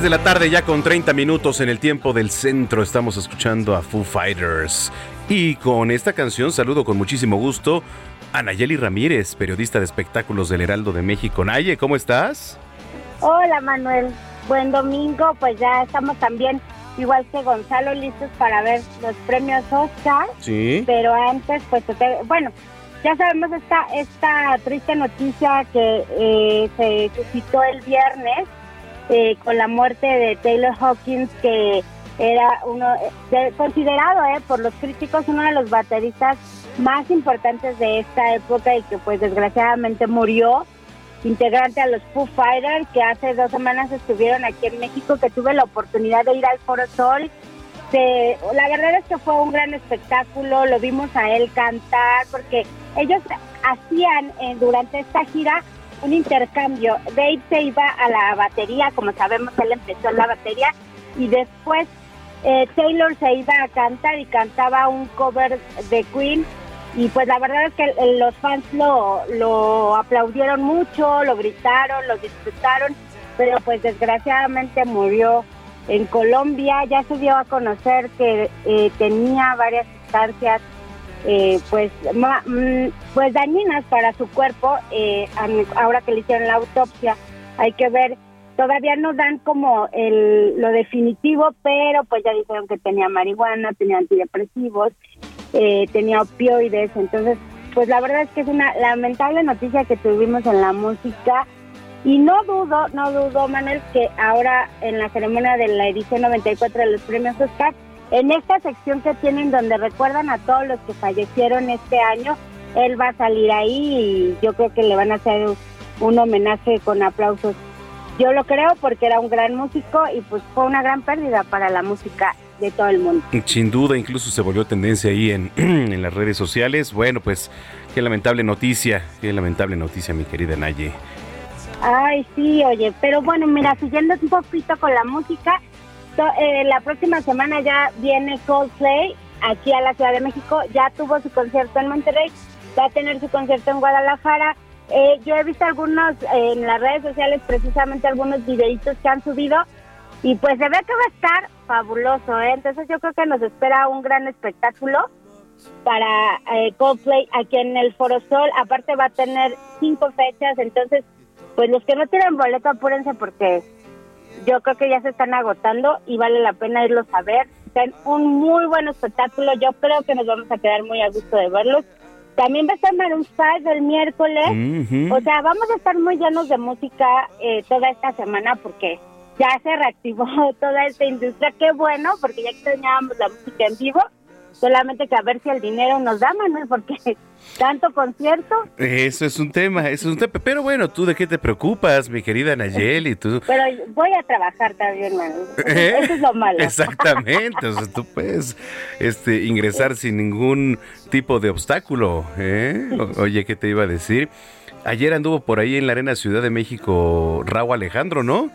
De la tarde ya con 30 minutos en el tiempo del centro estamos escuchando a Foo Fighters y con esta canción saludo con muchísimo gusto a Nayeli Ramírez, periodista de espectáculos del Heraldo de México. Naye, ¿cómo estás? Hola Manuel, buen domingo, pues ya estamos también igual que Gonzalo listos para ver los premios Oscar. Sí. Pero antes pues bueno, ya sabemos esta esta triste noticia que eh, se suscitó el viernes eh, con la muerte de Taylor Hawkins, que era uno considerado eh, por los críticos uno de los bateristas más importantes de esta época y que pues desgraciadamente murió. Integrante a los Foo Fighters que hace dos semanas estuvieron aquí en México que tuve la oportunidad de ir al Foro Sol. La verdad es que fue un gran espectáculo lo vimos a él cantar porque ellos hacían eh, durante esta gira un intercambio. Dave se iba a la batería, como sabemos, él empezó en la batería y después eh, Taylor se iba a cantar y cantaba un cover de Queen y pues la verdad es que los fans lo, lo aplaudieron mucho, lo gritaron, lo disfrutaron, pero pues desgraciadamente murió en Colombia, ya se dio a conocer que eh, tenía varias sustancias eh, pues, mm, pues dañinas para su cuerpo. Eh, ahora que le hicieron la autopsia, hay que ver, todavía no dan como el, lo definitivo, pero pues ya dijeron que tenía marihuana, tenía antidepresivos, eh, tenía opioides, entonces pues la verdad es que es una lamentable noticia que tuvimos en la música. Y no dudo, no dudo, Manuel, que ahora en la ceremonia de la edición 94 de los premios Oscar en esta sección que tienen donde recuerdan a todos los que fallecieron este año, él va a salir ahí y yo creo que le van a hacer un homenaje con aplausos. Yo lo creo porque era un gran músico y pues fue una gran pérdida para la música de todo el mundo. Sin duda, incluso se volvió tendencia ahí en, [clears throat] en las redes sociales. Bueno, pues qué lamentable noticia, qué lamentable noticia, mi querida Naye. Ay, sí, oye, pero bueno, mira, siguiendo un poquito con la música, eh, la próxima semana ya viene Coldplay aquí a la Ciudad de México. Ya tuvo su concierto en Monterrey, va a tener su concierto en Guadalajara. Eh, yo he visto algunos eh, en las redes sociales, precisamente algunos videitos que han subido y pues se ve que va a estar fabuloso. Entonces yo creo que nos espera un gran espectáculo para Coldplay aquí en el Foro Sol. Aparte va a tener cinco fechas, entonces pues los que no tienen boleto apúrense porque yo creo que ya se están agotando y vale la pena irlos a ver. Están un muy buen espectáculo, yo creo que nos vamos a quedar muy a gusto de verlos. También va a estar Maroon 5 el miércoles. Ujú. O sea, vamos a estar muy llenos de música eh, toda esta semana porque ya se reactivó [laughs] toda esta industria. Qué bueno, porque ya extrañábamos la música en vivo. Solamente que a ver si el dinero nos da, Manuel, porque [laughs] tanto concierto. Eso es un tema, eso es un tema. Pero bueno, ¿tú de qué te preocupas, mi querida Nayeli? Tú... [laughs] Pero voy a trabajar también, Manuel. Eso, ¿Eh? eso es lo malo. [laughs] Exactamente, o sea, tú puedes este, ingresar sin ningún tipo de obstáculo. ¿eh? O- oye, ¿qué te iba a decir? Ayer anduvo por ahí en la Arena Ciudad de México Raúl Alejandro, ¿no?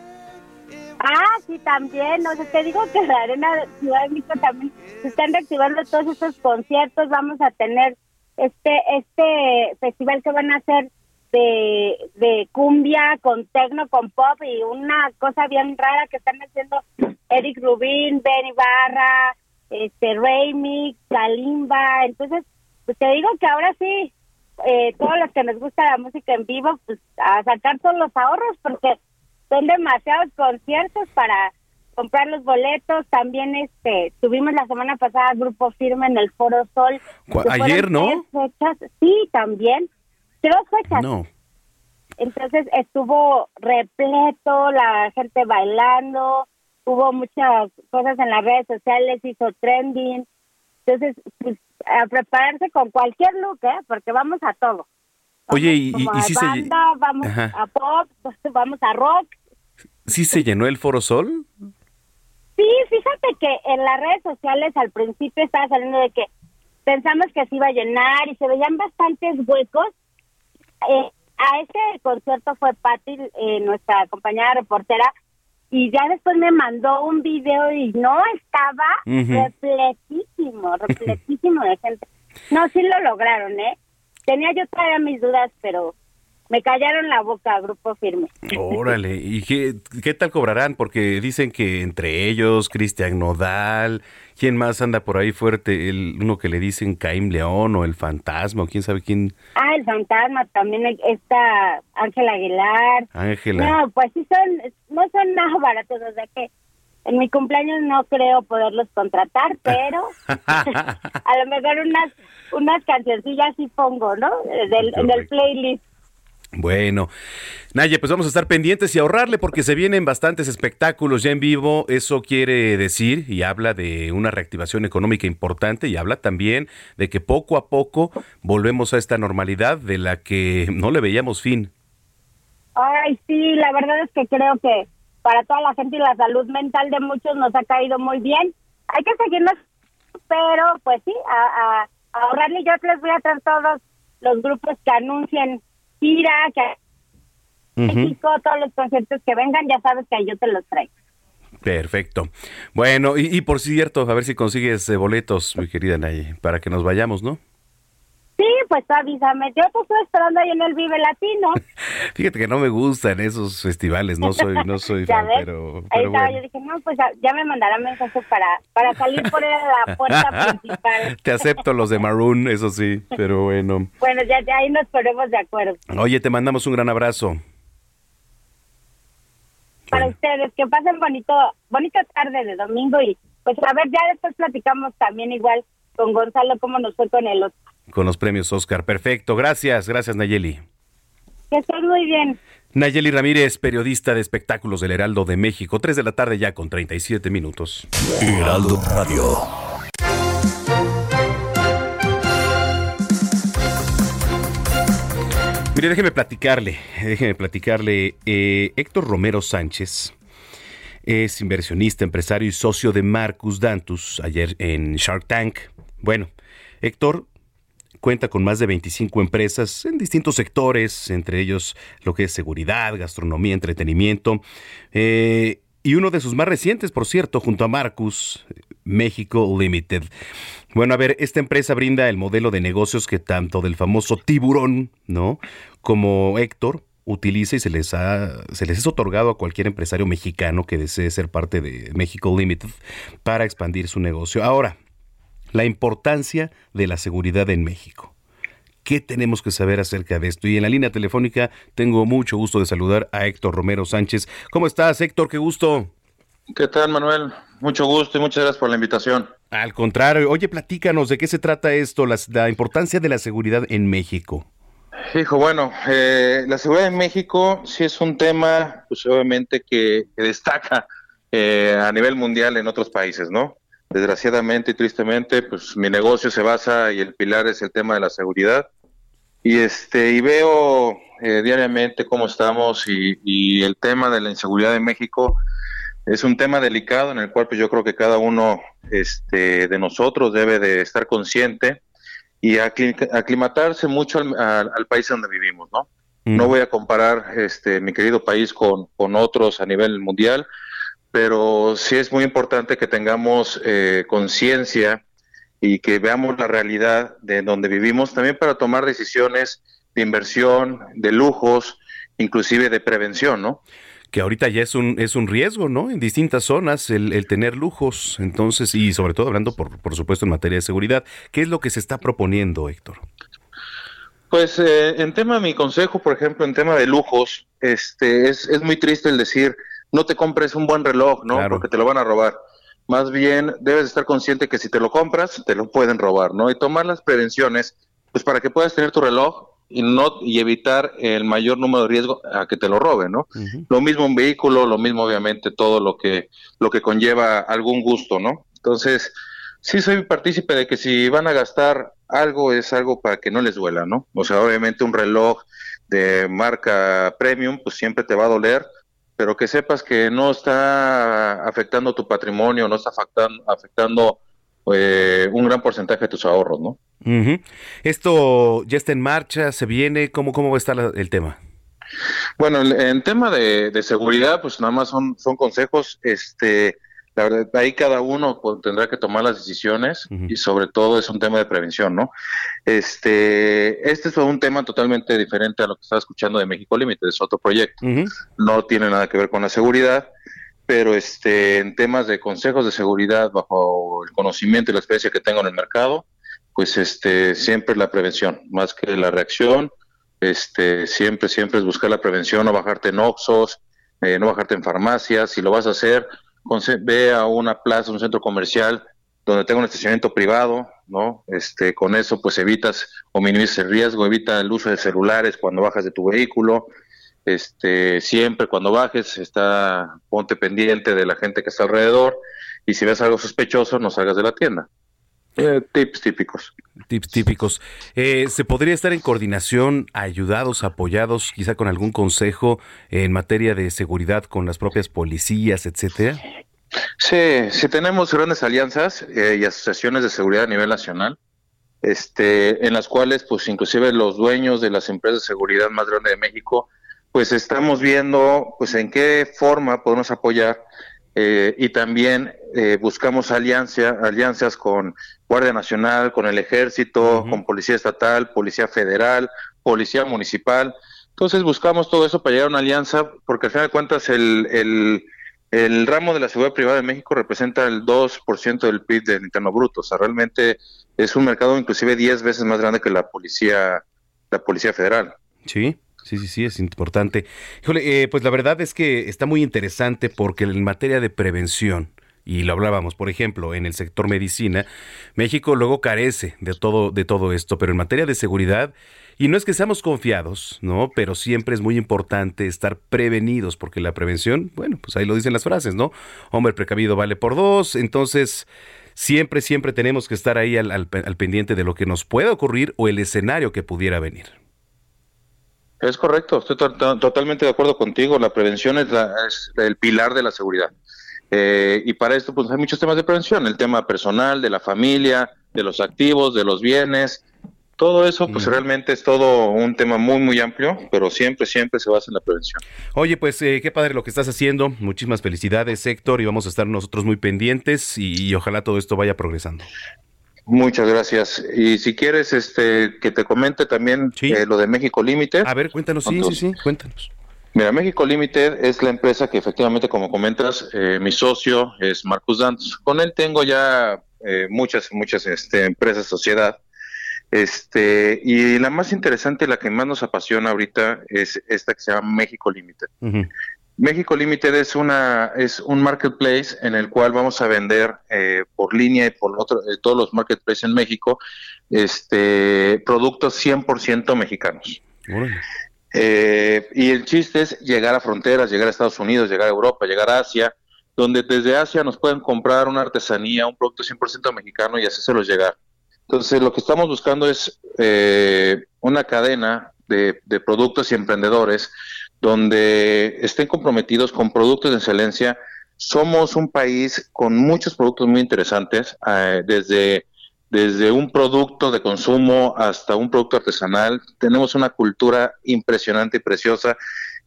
Sí, también. O sea, te digo que la Arena Ciudad de México también se están reactivando todos estos conciertos. Vamos a tener este este festival que van a hacer de, de cumbia con tecno, con pop y una cosa bien rara que están haciendo Eric Rubin, Benny Barra, este Raimi, Kalimba. Entonces, pues te digo que ahora sí, eh, todos los que nos gusta la música en vivo, pues a sacar todos los ahorros porque son demasiados conciertos para comprar los boletos. También este tuvimos la semana pasada grupo firme en el Foro Sol. Ayer, ¿no? fechas. Sí, también. Tres fechas. No. Entonces estuvo repleto, la gente bailando, hubo muchas cosas en las redes sociales, hizo trending. Entonces, pues, a prepararse con cualquier look, ¿eh? Porque vamos a todo. Oye, y, y- Como y a sí, se, banda, vamos Ajá. a pop, [laughs] vamos a rock. Sí se llenó el Foro Sol? Sí, fíjate que en las redes sociales al principio estaba saliendo de que pensamos que se iba a llenar y se veían bastantes huecos. Eh, a ese concierto fue Patti, eh, nuestra compañera reportera, y ya después me mandó un video y no estaba repletísimo, [laughs] repletísimo de gente. No, sí lo lograron, ¿eh? Tenía yo todavía mis dudas, pero me callaron la boca, grupo firme. Órale, ¿y qué, qué tal cobrarán? Porque dicen que entre ellos, Cristian Nodal, ¿quién más anda por ahí fuerte? El, uno que le dicen Caim León o el fantasma, o quién sabe quién, Ah, el fantasma, también está Ángela Aguilar. Ángela. No, pues sí son, no son nada baratos, o sea que en mi cumpleaños no creo poderlos contratar, [laughs] pero a lo mejor unas unas cancioncillas sí pongo, ¿no? Del, del playlist. Bueno, Naye, pues vamos a estar pendientes y ahorrarle porque se vienen bastantes espectáculos ya en vivo. Eso quiere decir y habla de una reactivación económica importante y habla también de que poco a poco volvemos a esta normalidad de la que no le veíamos fin. Ay, sí, la verdad es que creo que para toda la gente y la salud mental de muchos nos ha caído muy bien. Hay que seguirnos, pero pues sí, a, a- ahorrarle. Yo les voy a traer todos los grupos que anuncien gira, que Ujú. México, todos los conciertos que vengan, ya sabes que yo te los traigo. Perfecto. Bueno, y, y por cierto, a ver si consigues eh, boletos, mi querida Naye, para que nos vayamos, ¿no? Sí, pues avísame. Yo te estoy esperando ahí en el Vive Latino. [laughs] Fíjate que no me gustan esos festivales, no soy, no soy [laughs] fan, pero, Ahí pero estaba, bueno. yo dije, no, pues ya- me mandará mensaje para, para salir por la [laughs] puerta principal. Te acepto los de Maroon, eso sí, pero bueno. Bueno, ya, ya ahí nos ponemos de acuerdo. Oye, te mandamos un gran abrazo. Para ustedes, que pasen bonito, bonita tarde de domingo y pues a ver, ya después platicamos también igual con Gonzalo cómo nos fue con el otro. Con los premios Oscar. Perfecto, gracias, gracias Nayeli. Que estés muy bien. Nayeli Ramírez, periodista de espectáculos del Heraldo de México, 3 de la tarde ya con 37 minutos. Heraldo Radio. Mire, déjeme platicarle, déjeme platicarle. eh, Héctor Romero Sánchez es inversionista, empresario y socio de Marcus Dantus, ayer en Shark Tank. Bueno, Héctor cuenta con más de 25 empresas en distintos sectores, entre ellos lo que es seguridad, gastronomía, entretenimiento. eh, y uno de sus más recientes, por cierto, junto a Marcus, México Limited. Bueno, a ver, esta empresa brinda el modelo de negocios que tanto del famoso tiburón, ¿no? Como Héctor utiliza y se les ha se les es otorgado a cualquier empresario mexicano que desee ser parte de México Limited para expandir su negocio. Ahora, la importancia de la seguridad en México. ¿Qué tenemos que saber acerca de esto? Y en la línea telefónica tengo mucho gusto de saludar a Héctor Romero Sánchez. ¿Cómo estás, Héctor? Qué gusto. ¿Qué tal, Manuel? Mucho gusto y muchas gracias por la invitación. Al contrario, oye, platícanos de qué se trata esto, la, importancia de la seguridad en México. Hijo, bueno, eh, la seguridad en México sí es un tema, pues obviamente que, destaca eh, a nivel mundial en otros países, ¿no? Desgraciadamente y tristemente, pues mi negocio se basa y el pilar es el tema de la seguridad. Y este y veo eh, diariamente cómo estamos y, y, el tema de la inseguridad en México es un tema delicado en el cual pues, yo creo que cada uno este, de nosotros debe de estar consciente y aclimatarse mucho al, país donde vivimos, ¿no? Mm. No voy a comparar este, mi querido país con, con otros a nivel mundial, pero sí es muy importante que tengamos eh, conciencia y que veamos la realidad de donde vivimos también para tomar decisiones de inversión, de lujos, inclusive de prevención, ¿no? que ahorita ya es un, es un riesgo, ¿no? En distintas zonas el, tener lujos, entonces, y sobre todo hablando, por, por supuesto, en materia de seguridad, ¿qué es lo que se está proponiendo, Héctor? Pues eh, en tema, mi consejo, por ejemplo, en tema de lujos, este, es, es muy triste el decir, no te compres un buen reloj, ¿no? Porque te lo van a robar. Más bien, debes estar consciente que si te lo compras, te lo pueden robar, ¿no? Y tomar las prevenciones, pues para que puedas tener tu reloj y no y evitar el mayor número de riesgo a que te lo roben, ¿no? Lo mismo un vehículo, lo mismo obviamente todo lo que lo que conlleva algún gusto, ¿no? Entonces, sí soy partícipe de que si van a gastar algo es algo para que no les duela, ¿no? O sea, obviamente un reloj de marca premium pues siempre te va a doler, pero que sepas que no está afectando tu patrimonio, no está afectando, afectando eh, un gran porcentaje de tus ahorros, ¿no? ¿Esto ya está en marcha? ¿Se viene? ¿Cómo, cómo va a estar el tema? Bueno, en tema de, seguridad, pues nada más son, son consejos. Este, la verdad, ahí cada uno pues, tendrá que tomar las decisiones y sobre todo es un tema de prevención, ¿no? Este, este es un tema totalmente diferente a lo que estaba escuchando de México Límite, es otro proyecto. No tiene nada que ver con la seguridad, pero este, en temas de consejos de seguridad bajo el conocimiento y la experiencia que tengo en el mercado, pues este, siempre la prevención, más que la reacción, este, siempre, siempre es buscar la prevención, no bajarte en Oxos, eh, no bajarte en farmacias, si lo vas a hacer, ve a una plaza, un centro comercial donde tenga un estacionamiento privado, ¿no? Este, con eso pues evitas o minimizas el riesgo, evita el uso de celulares cuando bajas de tu vehículo, este, siempre cuando bajes, está, ponte pendiente de la gente que está alrededor y si ves algo sospechoso, no salgas de la tienda. Eh, tips típicos. Tips típicos. Eh, ¿Se podría estar en coordinación, ayudados, apoyados, quizá con algún consejo en materia de seguridad con las propias policías, etcétera? Sí, sí tenemos grandes alianzas eh, y asociaciones de seguridad a nivel nacional, este, en las cuales, pues, inclusive los dueños de las empresas de seguridad más grandes de México, pues, estamos viendo, pues, en qué forma podemos apoyar eh, y también eh, buscamos alianza, alianzas con Guardia Nacional, con el Ejército, con Policía Estatal, Policía Federal, Policía Municipal. Entonces buscamos todo eso para llegar a una alianza, porque al final de cuentas el, el, el ramo de la seguridad privada de México representa el 2% del PIB del interno bruto. O sea, realmente es un mercado inclusive 10 veces más grande que la policía, la policía federal. Sí. Sí, sí, sí, es importante. Híjole, eh, pues la verdad es que está muy interesante porque en materia de prevención, y lo hablábamos, por ejemplo, en el sector medicina, México luego carece de todo, de todo esto, pero en materia de seguridad, y no es que seamos confiados, ¿no? Pero siempre es muy importante estar prevenidos, porque la prevención, bueno, pues ahí lo dicen las frases, ¿no? Hombre precavido vale por dos, entonces siempre, siempre tenemos que estar ahí al pendiente de lo que nos pueda ocurrir o el escenario que pudiera venir. Es correcto, estoy totalmente de acuerdo contigo. La prevención es, el pilar de la seguridad. Eh, y para esto, pues hay muchos temas de prevención: el tema personal, de la familia, de los activos, de los bienes. Todo eso, pues realmente es todo un tema muy, muy amplio, pero siempre, siempre se basa en la prevención. Oye, pues eh, qué padre lo que estás haciendo. Muchísimas felicidades, Héctor, y vamos a estar nosotros muy pendientes y ojalá todo esto vaya progresando. Muchas gracias. Y si quieres este que te comente también eh, lo de México Limited. A ver, cuéntanos, sí, sí, sí, cuéntanos. Mira, México Limited es la empresa que efectivamente, como comentas, eh, mi socio es Marcus Dantos. Con él tengo ya eh, muchas, muchas este, empresas, sociedad. Este, y la más interesante, la que más nos apasiona ahorita es esta que se llama México Limited. México Limited es una es un marketplace en el cual vamos a vender eh, por línea y por otro, eh, todos los marketplaces en México este productos 100% mexicanos. Eh, y el chiste es llegar a fronteras, llegar a Estados Unidos, llegar a Europa, llegar a Asia, donde desde Asia nos pueden comprar una artesanía, un producto 100% mexicano y hacérselos llegar. Entonces, lo que estamos buscando es una cadena de, de productos y emprendedores donde estén comprometidos con productos de excelencia. Somos un país con muchos productos muy interesantes, eh, desde, desde un producto de consumo hasta un producto artesanal. Tenemos una cultura impresionante y preciosa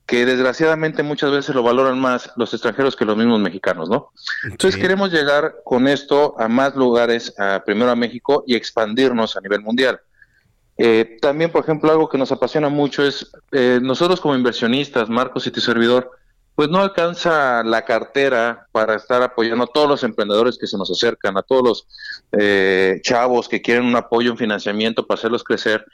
que desgraciadamente muchas veces lo valoran más los extranjeros que los mismos mexicanos, ¿no? Entonces queremos llegar con esto a más lugares, a, primero a México y expandirnos a nivel mundial. Eh, también, por ejemplo, algo que nos apasiona mucho es eh, nosotros como inversionistas, Marcos y tu servidor, pues no alcanza la cartera para estar apoyando a todos los emprendedores que se nos acercan, a todos los eh, chavos que quieren un apoyo, un financiamiento para hacerlos crecer,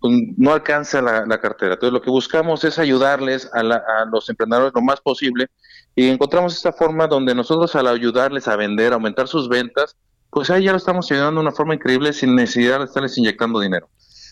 pues no alcanza la, cartera. Entonces lo que buscamos es ayudarles a, a, los emprendedores lo más posible y encontramos esta forma donde nosotros al ayudarles a vender, aumentar sus ventas, pues ahí ya lo estamos ayudando de una forma increíble sin necesidad de estarles inyectando dinero.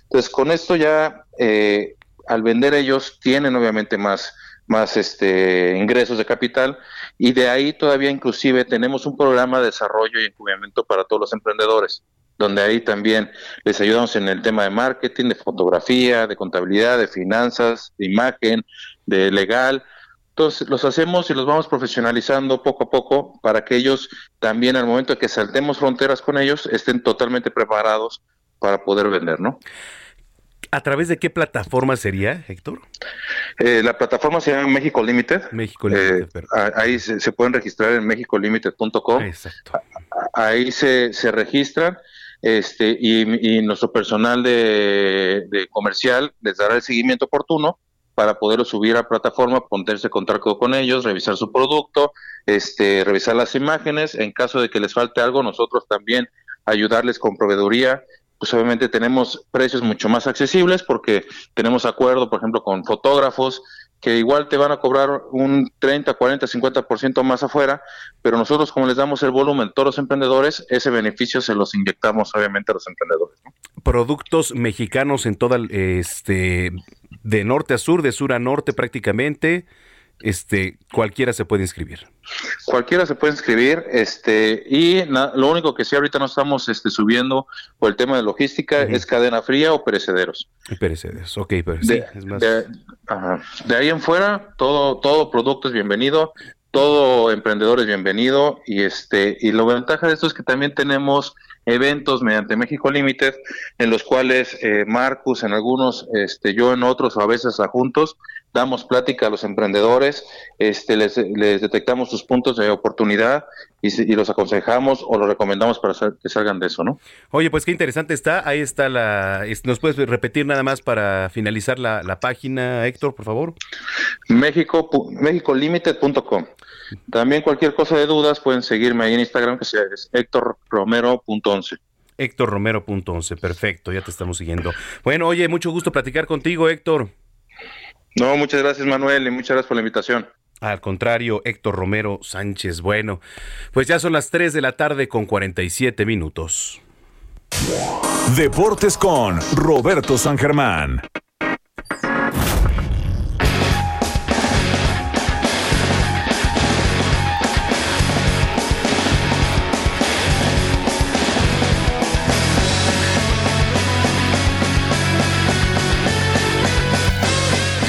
Entonces, con esto ya, eh, al vender ellos, tienen obviamente más, más este, ingresos de capital y de ahí todavía inclusive tenemos un programa de desarrollo y encubrimiento para todos los emprendedores donde ahí también les ayudamos en el tema de marketing, de fotografía, de contabilidad, de finanzas, de imagen, de legal. Entonces los hacemos y los vamos profesionalizando poco a poco para que ellos también al momento de que saltemos fronteras con ellos estén totalmente preparados para poder vender, ¿no? ¿A través de qué plataforma sería, Héctor? Eh, la plataforma se llama México Limited. México Limited. Eh, ahí se, pueden registrar en mexicolimited.com. Exacto. Ahí se, se registran este, y, nuestro personal de, comercial les dará el seguimiento oportuno para poderlo subir a plataforma, ponerse en contacto con ellos, revisar su producto, este, revisar las imágenes. En caso de que les falte algo, nosotros también ayudarles con proveeduría pues obviamente tenemos precios mucho más accesibles porque tenemos acuerdo, por ejemplo, con fotógrafos que igual te van a cobrar un 30, 40, 50% más afuera, pero nosotros como les damos el volumen a todos los emprendedores, ese beneficio se los inyectamos obviamente a los emprendedores. Productos mexicanos en toda, este, de norte a sur, de sur a norte prácticamente, este, cualquiera se puede inscribir. Cualquiera se puede inscribir, este, y lo único que sí ahorita no estamos este, subiendo por el tema de logística es cadena fría o perecederos. Perecederos, ok, pero de, es más... de, ahí en fuera, todo, todo producto es bienvenido, todo emprendedor es bienvenido, y este, y la ventaja de esto es que también tenemos eventos mediante México Limited, en los cuales eh, Marcus en algunos, este, yo en otros, o a veces a juntos, damos plática a los emprendedores, este, les, detectamos sus puntos de oportunidad y, los aconsejamos o los recomendamos para que salgan de eso, ¿no? Oye, pues qué interesante está. Ahí está la. ¿Nos puedes repetir nada más para finalizar la, página, Héctor, por favor? México, MéxicoLimited.com. También cualquier cosa de dudas pueden seguirme ahí en Instagram, que es Héctor Romero.11. Héctor Romero.11, perfecto, ya te estamos siguiendo. Bueno, oye, mucho gusto platicar contigo, Héctor. No, muchas gracias Manuel y muchas gracias por la invitación. Al contrario, Héctor Romero Sánchez. Bueno, pues ya son las 3 de la tarde con 47 minutos. Deportes con Roberto San Germán.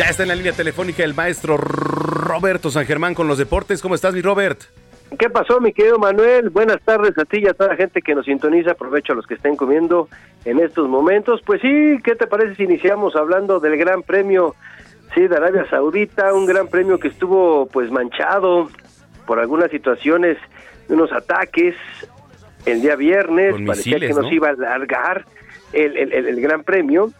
Está en la línea telefónica el maestro Roberto San Germán con los deportes. ¿Cómo estás, mi Robert? ¿Qué pasó, mi querido Manuel? Buenas tardes a ti y a toda la gente que nos sintoniza. Aprovecho a los que estén comiendo en estos momentos. Pues sí, ¿qué te parece si iniciamos hablando del Gran Premio sí, de Arabia Saudita? Un gran premio que estuvo pues manchado por algunas situaciones, unos ataques el día viernes. parecía que nos iba a alargar el, el, Gran Premio.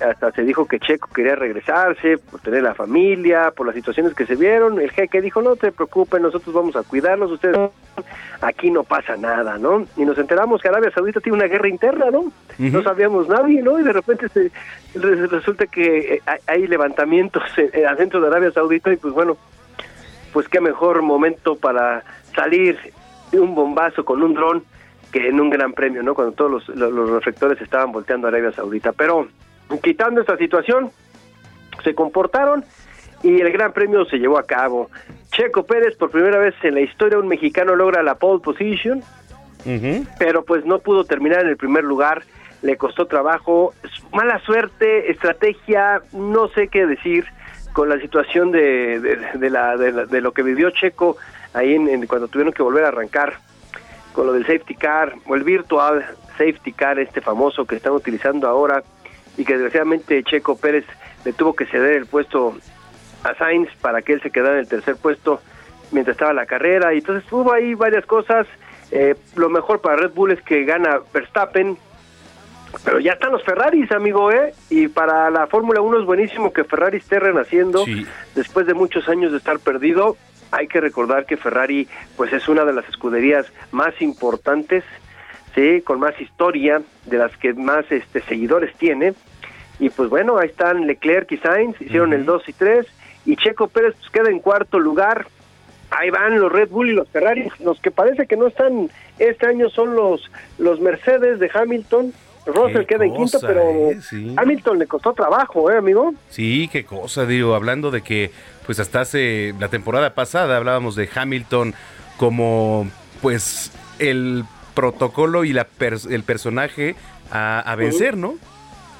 Hasta se dijo que Checo quería regresarse por tener la familia, por las situaciones que se vieron. El jeque dijo, no te preocupes, nosotros vamos a cuidarnos, ustedes aquí no pasa nada, ¿no? Y nos enteramos que Arabia Saudita tiene una guerra interna, ¿no? No sabíamos nadie, ¿no? Y de repente se, resulta que eh, hay levantamientos [laughs] adentro de Arabia Saudita y pues bueno, pues qué mejor momento para salir de un bombazo con un dron que en un gran premio, ¿no? Cuando todos los, los, los reflectores estaban volteando a Arabia Saudita. Pero quitando esta situación, se comportaron y el Gran Premio se llevó a cabo. Checo Pérez, por primera vez en la historia, un mexicano logra la pole position, pero pues no pudo terminar en el primer lugar, le costó trabajo, mala suerte, estrategia, no sé qué decir con la situación de, de, la, de, lo que vivió Checo ahí en, cuando tuvieron que volver a arrancar con lo del safety car o el virtual safety car este famoso que están utilizando ahora y que desgraciadamente Checo Pérez le tuvo que ceder el puesto a Sainz para que él se quedara en el tercer puesto mientras estaba la carrera y entonces hubo ahí varias cosas eh, lo mejor para Red Bull es que gana Verstappen pero ya están los Ferraris, amigo, ¿eh? Y para la Fórmula 1 es buenísimo que Ferrari esté renaciendo después de muchos años de estar perdido. Hay que recordar que Ferrari, pues es una de las escuderías más importantes, sí, con más historia, de las que más este seguidores tiene. Y pues bueno, ahí están Leclerc y Sainz, hicieron el 2 y 3, y Checo Pérez pues, queda en cuarto lugar. Ahí van los Red Bull y los Ferrari. Los que parece que no están este año son los, los Mercedes de Hamilton. Russell queda en quinto, pero ¿eh? Hamilton le costó trabajo, ¿eh, amigo? Sí, qué cosa, digo, hablando de que, pues hasta hace la temporada pasada hablábamos de Hamilton como, pues, el protocolo y la el personaje a, vencer, ¿no?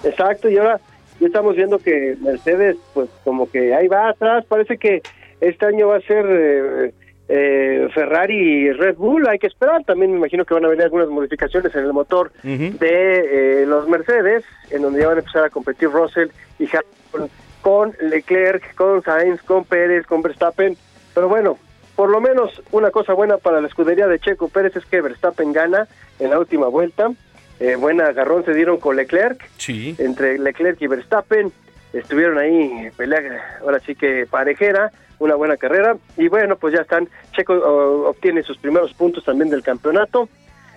Exacto, y ahora ya estamos viendo que Mercedes, pues como que ahí va atrás, parece que este año va a ser eh, eh, Ferrari y Red Bull, hay que esperar, también me imagino que van a venir algunas modificaciones en el motor de eh, los Mercedes, en donde ya van a empezar a competir Russell y Hamilton con Leclerc, con Sainz, con Pérez, con Verstappen, pero bueno, por lo menos una cosa buena para la escudería de Checo Pérez es que Verstappen gana en la última vuelta, eh, buen agarrón se dieron con Leclerc. Sí. Entre Leclerc y Verstappen estuvieron ahí pelea, ahora sí que parejera, una buena carrera. Y bueno, pues ya están, Checo obtiene sus primeros puntos también del campeonato.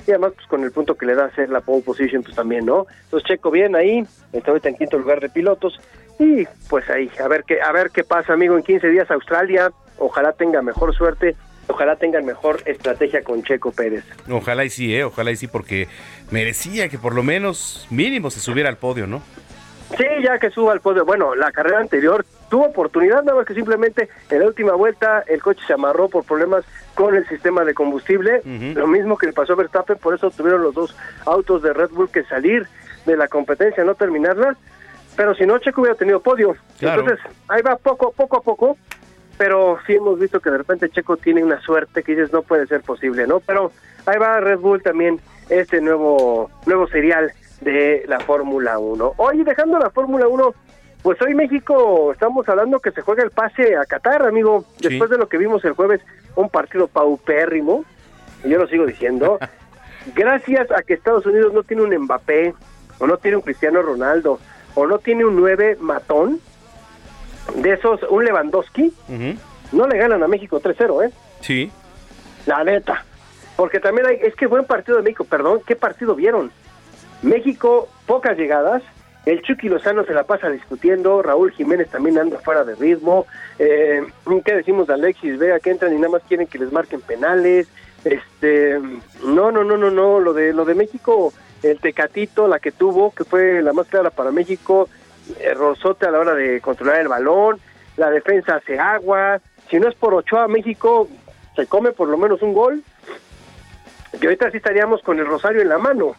Y además, pues con el punto que le da hacer la pole position, pues también, ¿no? Entonces Checo bien ahí, está ahorita en quinto lugar de pilotos. Y pues ahí, a ver qué, a ver qué pasa, amigo, en 15 días Australia. Ojalá tenga mejor suerte ojalá tengan mejor estrategia con Checo Pérez. Ojalá y sí, ¿eh? ojalá y sí, porque merecía que por lo menos mínimo se subiera al podio, ¿no? Sí, ya que suba al podio. Bueno, la carrera anterior tuvo oportunidad, nada más que simplemente en la última vuelta el coche se amarró por problemas con el sistema de combustible, lo mismo que le pasó a Verstappen, por eso tuvieron los dos autos de Red Bull que salir de la competencia, no terminarla, pero si no, Checo hubiera tenido podio. Entonces, ahí va poco, poco a poco, pero sí hemos visto que de repente Checo tiene una suerte que dices no puede ser posible, ¿no? Pero ahí va Red Bull también este nuevo nuevo serial de la Fórmula 1. Oye, dejando la Fórmula 1, pues hoy México estamos hablando que se juega el pase a Qatar, amigo, después de lo que vimos el jueves, un partido paupérrimo, y yo lo sigo diciendo, [laughs] gracias a que Estados Unidos no tiene un Mbappé, o no tiene un Cristiano Ronaldo, o no tiene un 9 matón, de esos, un Lewandowski, no le ganan a México 3-0, ¿eh? Sí. La neta. Porque también hay, es que buen partido de México, perdón, ¿qué partido vieron? México, pocas llegadas, el Chucky Lozano se la pasa discutiendo, Raúl Jiménez también anda fuera de ritmo, eh, ¿qué decimos de Alexis Vega que entran y nada más quieren que les marquen penales? Este, no, no, no, no, no, lo de, lo de México, el Tecatito, la que tuvo, que fue la más clara para México, errorzote a la hora de controlar el balón, la defensa hace agua, si no es por Ochoa, México se come por lo menos un gol, y ahorita sí estaríamos con el Rosario en la mano,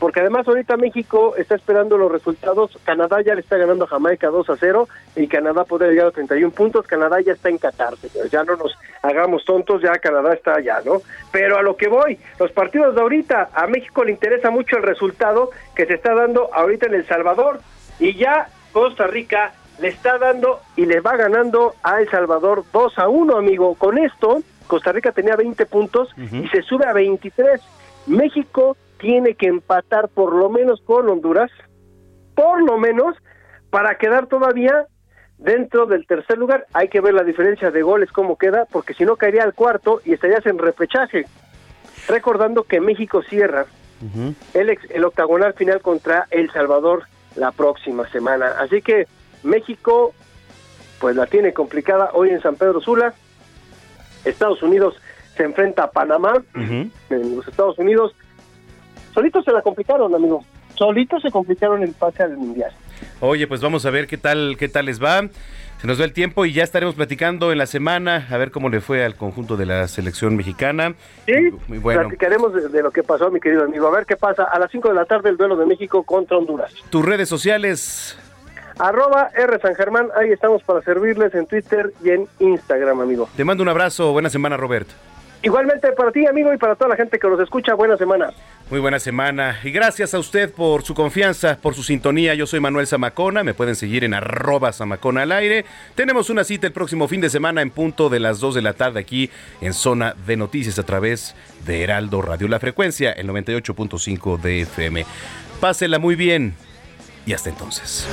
porque además ahorita México está esperando los resultados, Canadá ya le está ganando a Jamaica 2 a 0, y Canadá puede llegar a 31 puntos, Canadá ya está en Qatar, ya no nos hagamos tontos, ya Canadá está allá, ¿no? Pero a lo que voy, los partidos de ahorita, a México le interesa mucho el resultado que se está dando ahorita en El Salvador, y ya Costa Rica le está dando y le va ganando a El Salvador 2 a 1, amigo. Con esto, Costa Rica tenía 20 puntos y se sube a 23. México tiene que empatar por lo menos con Honduras, por lo menos, para quedar todavía dentro del tercer lugar. Hay que ver la diferencia de goles, cómo queda, porque si no caería al cuarto y estarías en repechaje. Recordando que México cierra el, el octagonal final contra El Salvador la próxima semana. Así que México, pues la tiene complicada hoy en San Pedro Sula. Estados Unidos se enfrenta a Panamá en los Estados Unidos. Solitos se la complicaron, amigo. Solitos se complicaron el pase al Mundial. Oye, pues vamos a ver qué tal, qué tal les va. Se nos va el tiempo y ya estaremos platicando en la semana a ver cómo le fue al conjunto de la selección mexicana. Sí, Muy bueno. platicaremos de, de lo que pasó, mi querido amigo. A ver qué pasa. A las 5 de la tarde el duelo de México contra Honduras. Tus redes sociales. Arroba R San Germán, ahí estamos para servirles en Twitter y en Instagram, amigo. Te mando un abrazo. Buena semana, Robert. Igualmente para ti, amigo, y para toda la gente que nos escucha, buena semana. Muy buena semana y gracias a usted por su confianza, por su sintonía. Yo soy Manuel Zamacona, me pueden seguir en arroba Zamacona al aire. Tenemos una cita el próximo fin de semana en punto de las 2 de la tarde aquí en Zona de Noticias a través de Heraldo Radio. La frecuencia, el 98.5 de FM. Pásela muy bien y hasta entonces.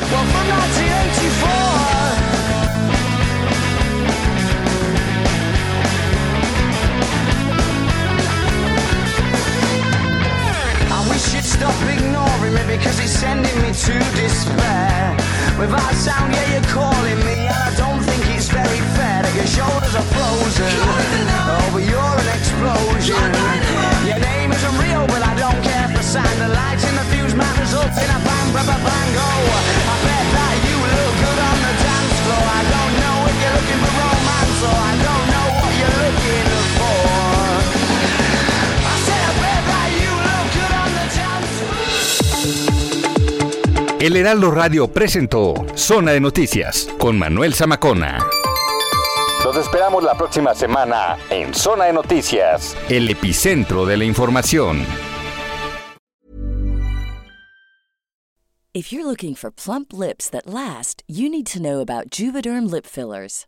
To despair. Without sound, yeah, you're calling me, and I don't think it's very fair that your shoulders are frozen. Oh, but you're an explosion. Your name isn't real, but I don't care for sign. The lights in the fuse might result in a bang, bang, bang, bang, go. El Heraldo Radio presentó Zona de Noticias con Manuel Zamacona. Los esperamos la próxima semana en Zona de Noticias, el epicentro de la información. If you're looking for plump lips that last, you need to know about Juvederm lip fillers.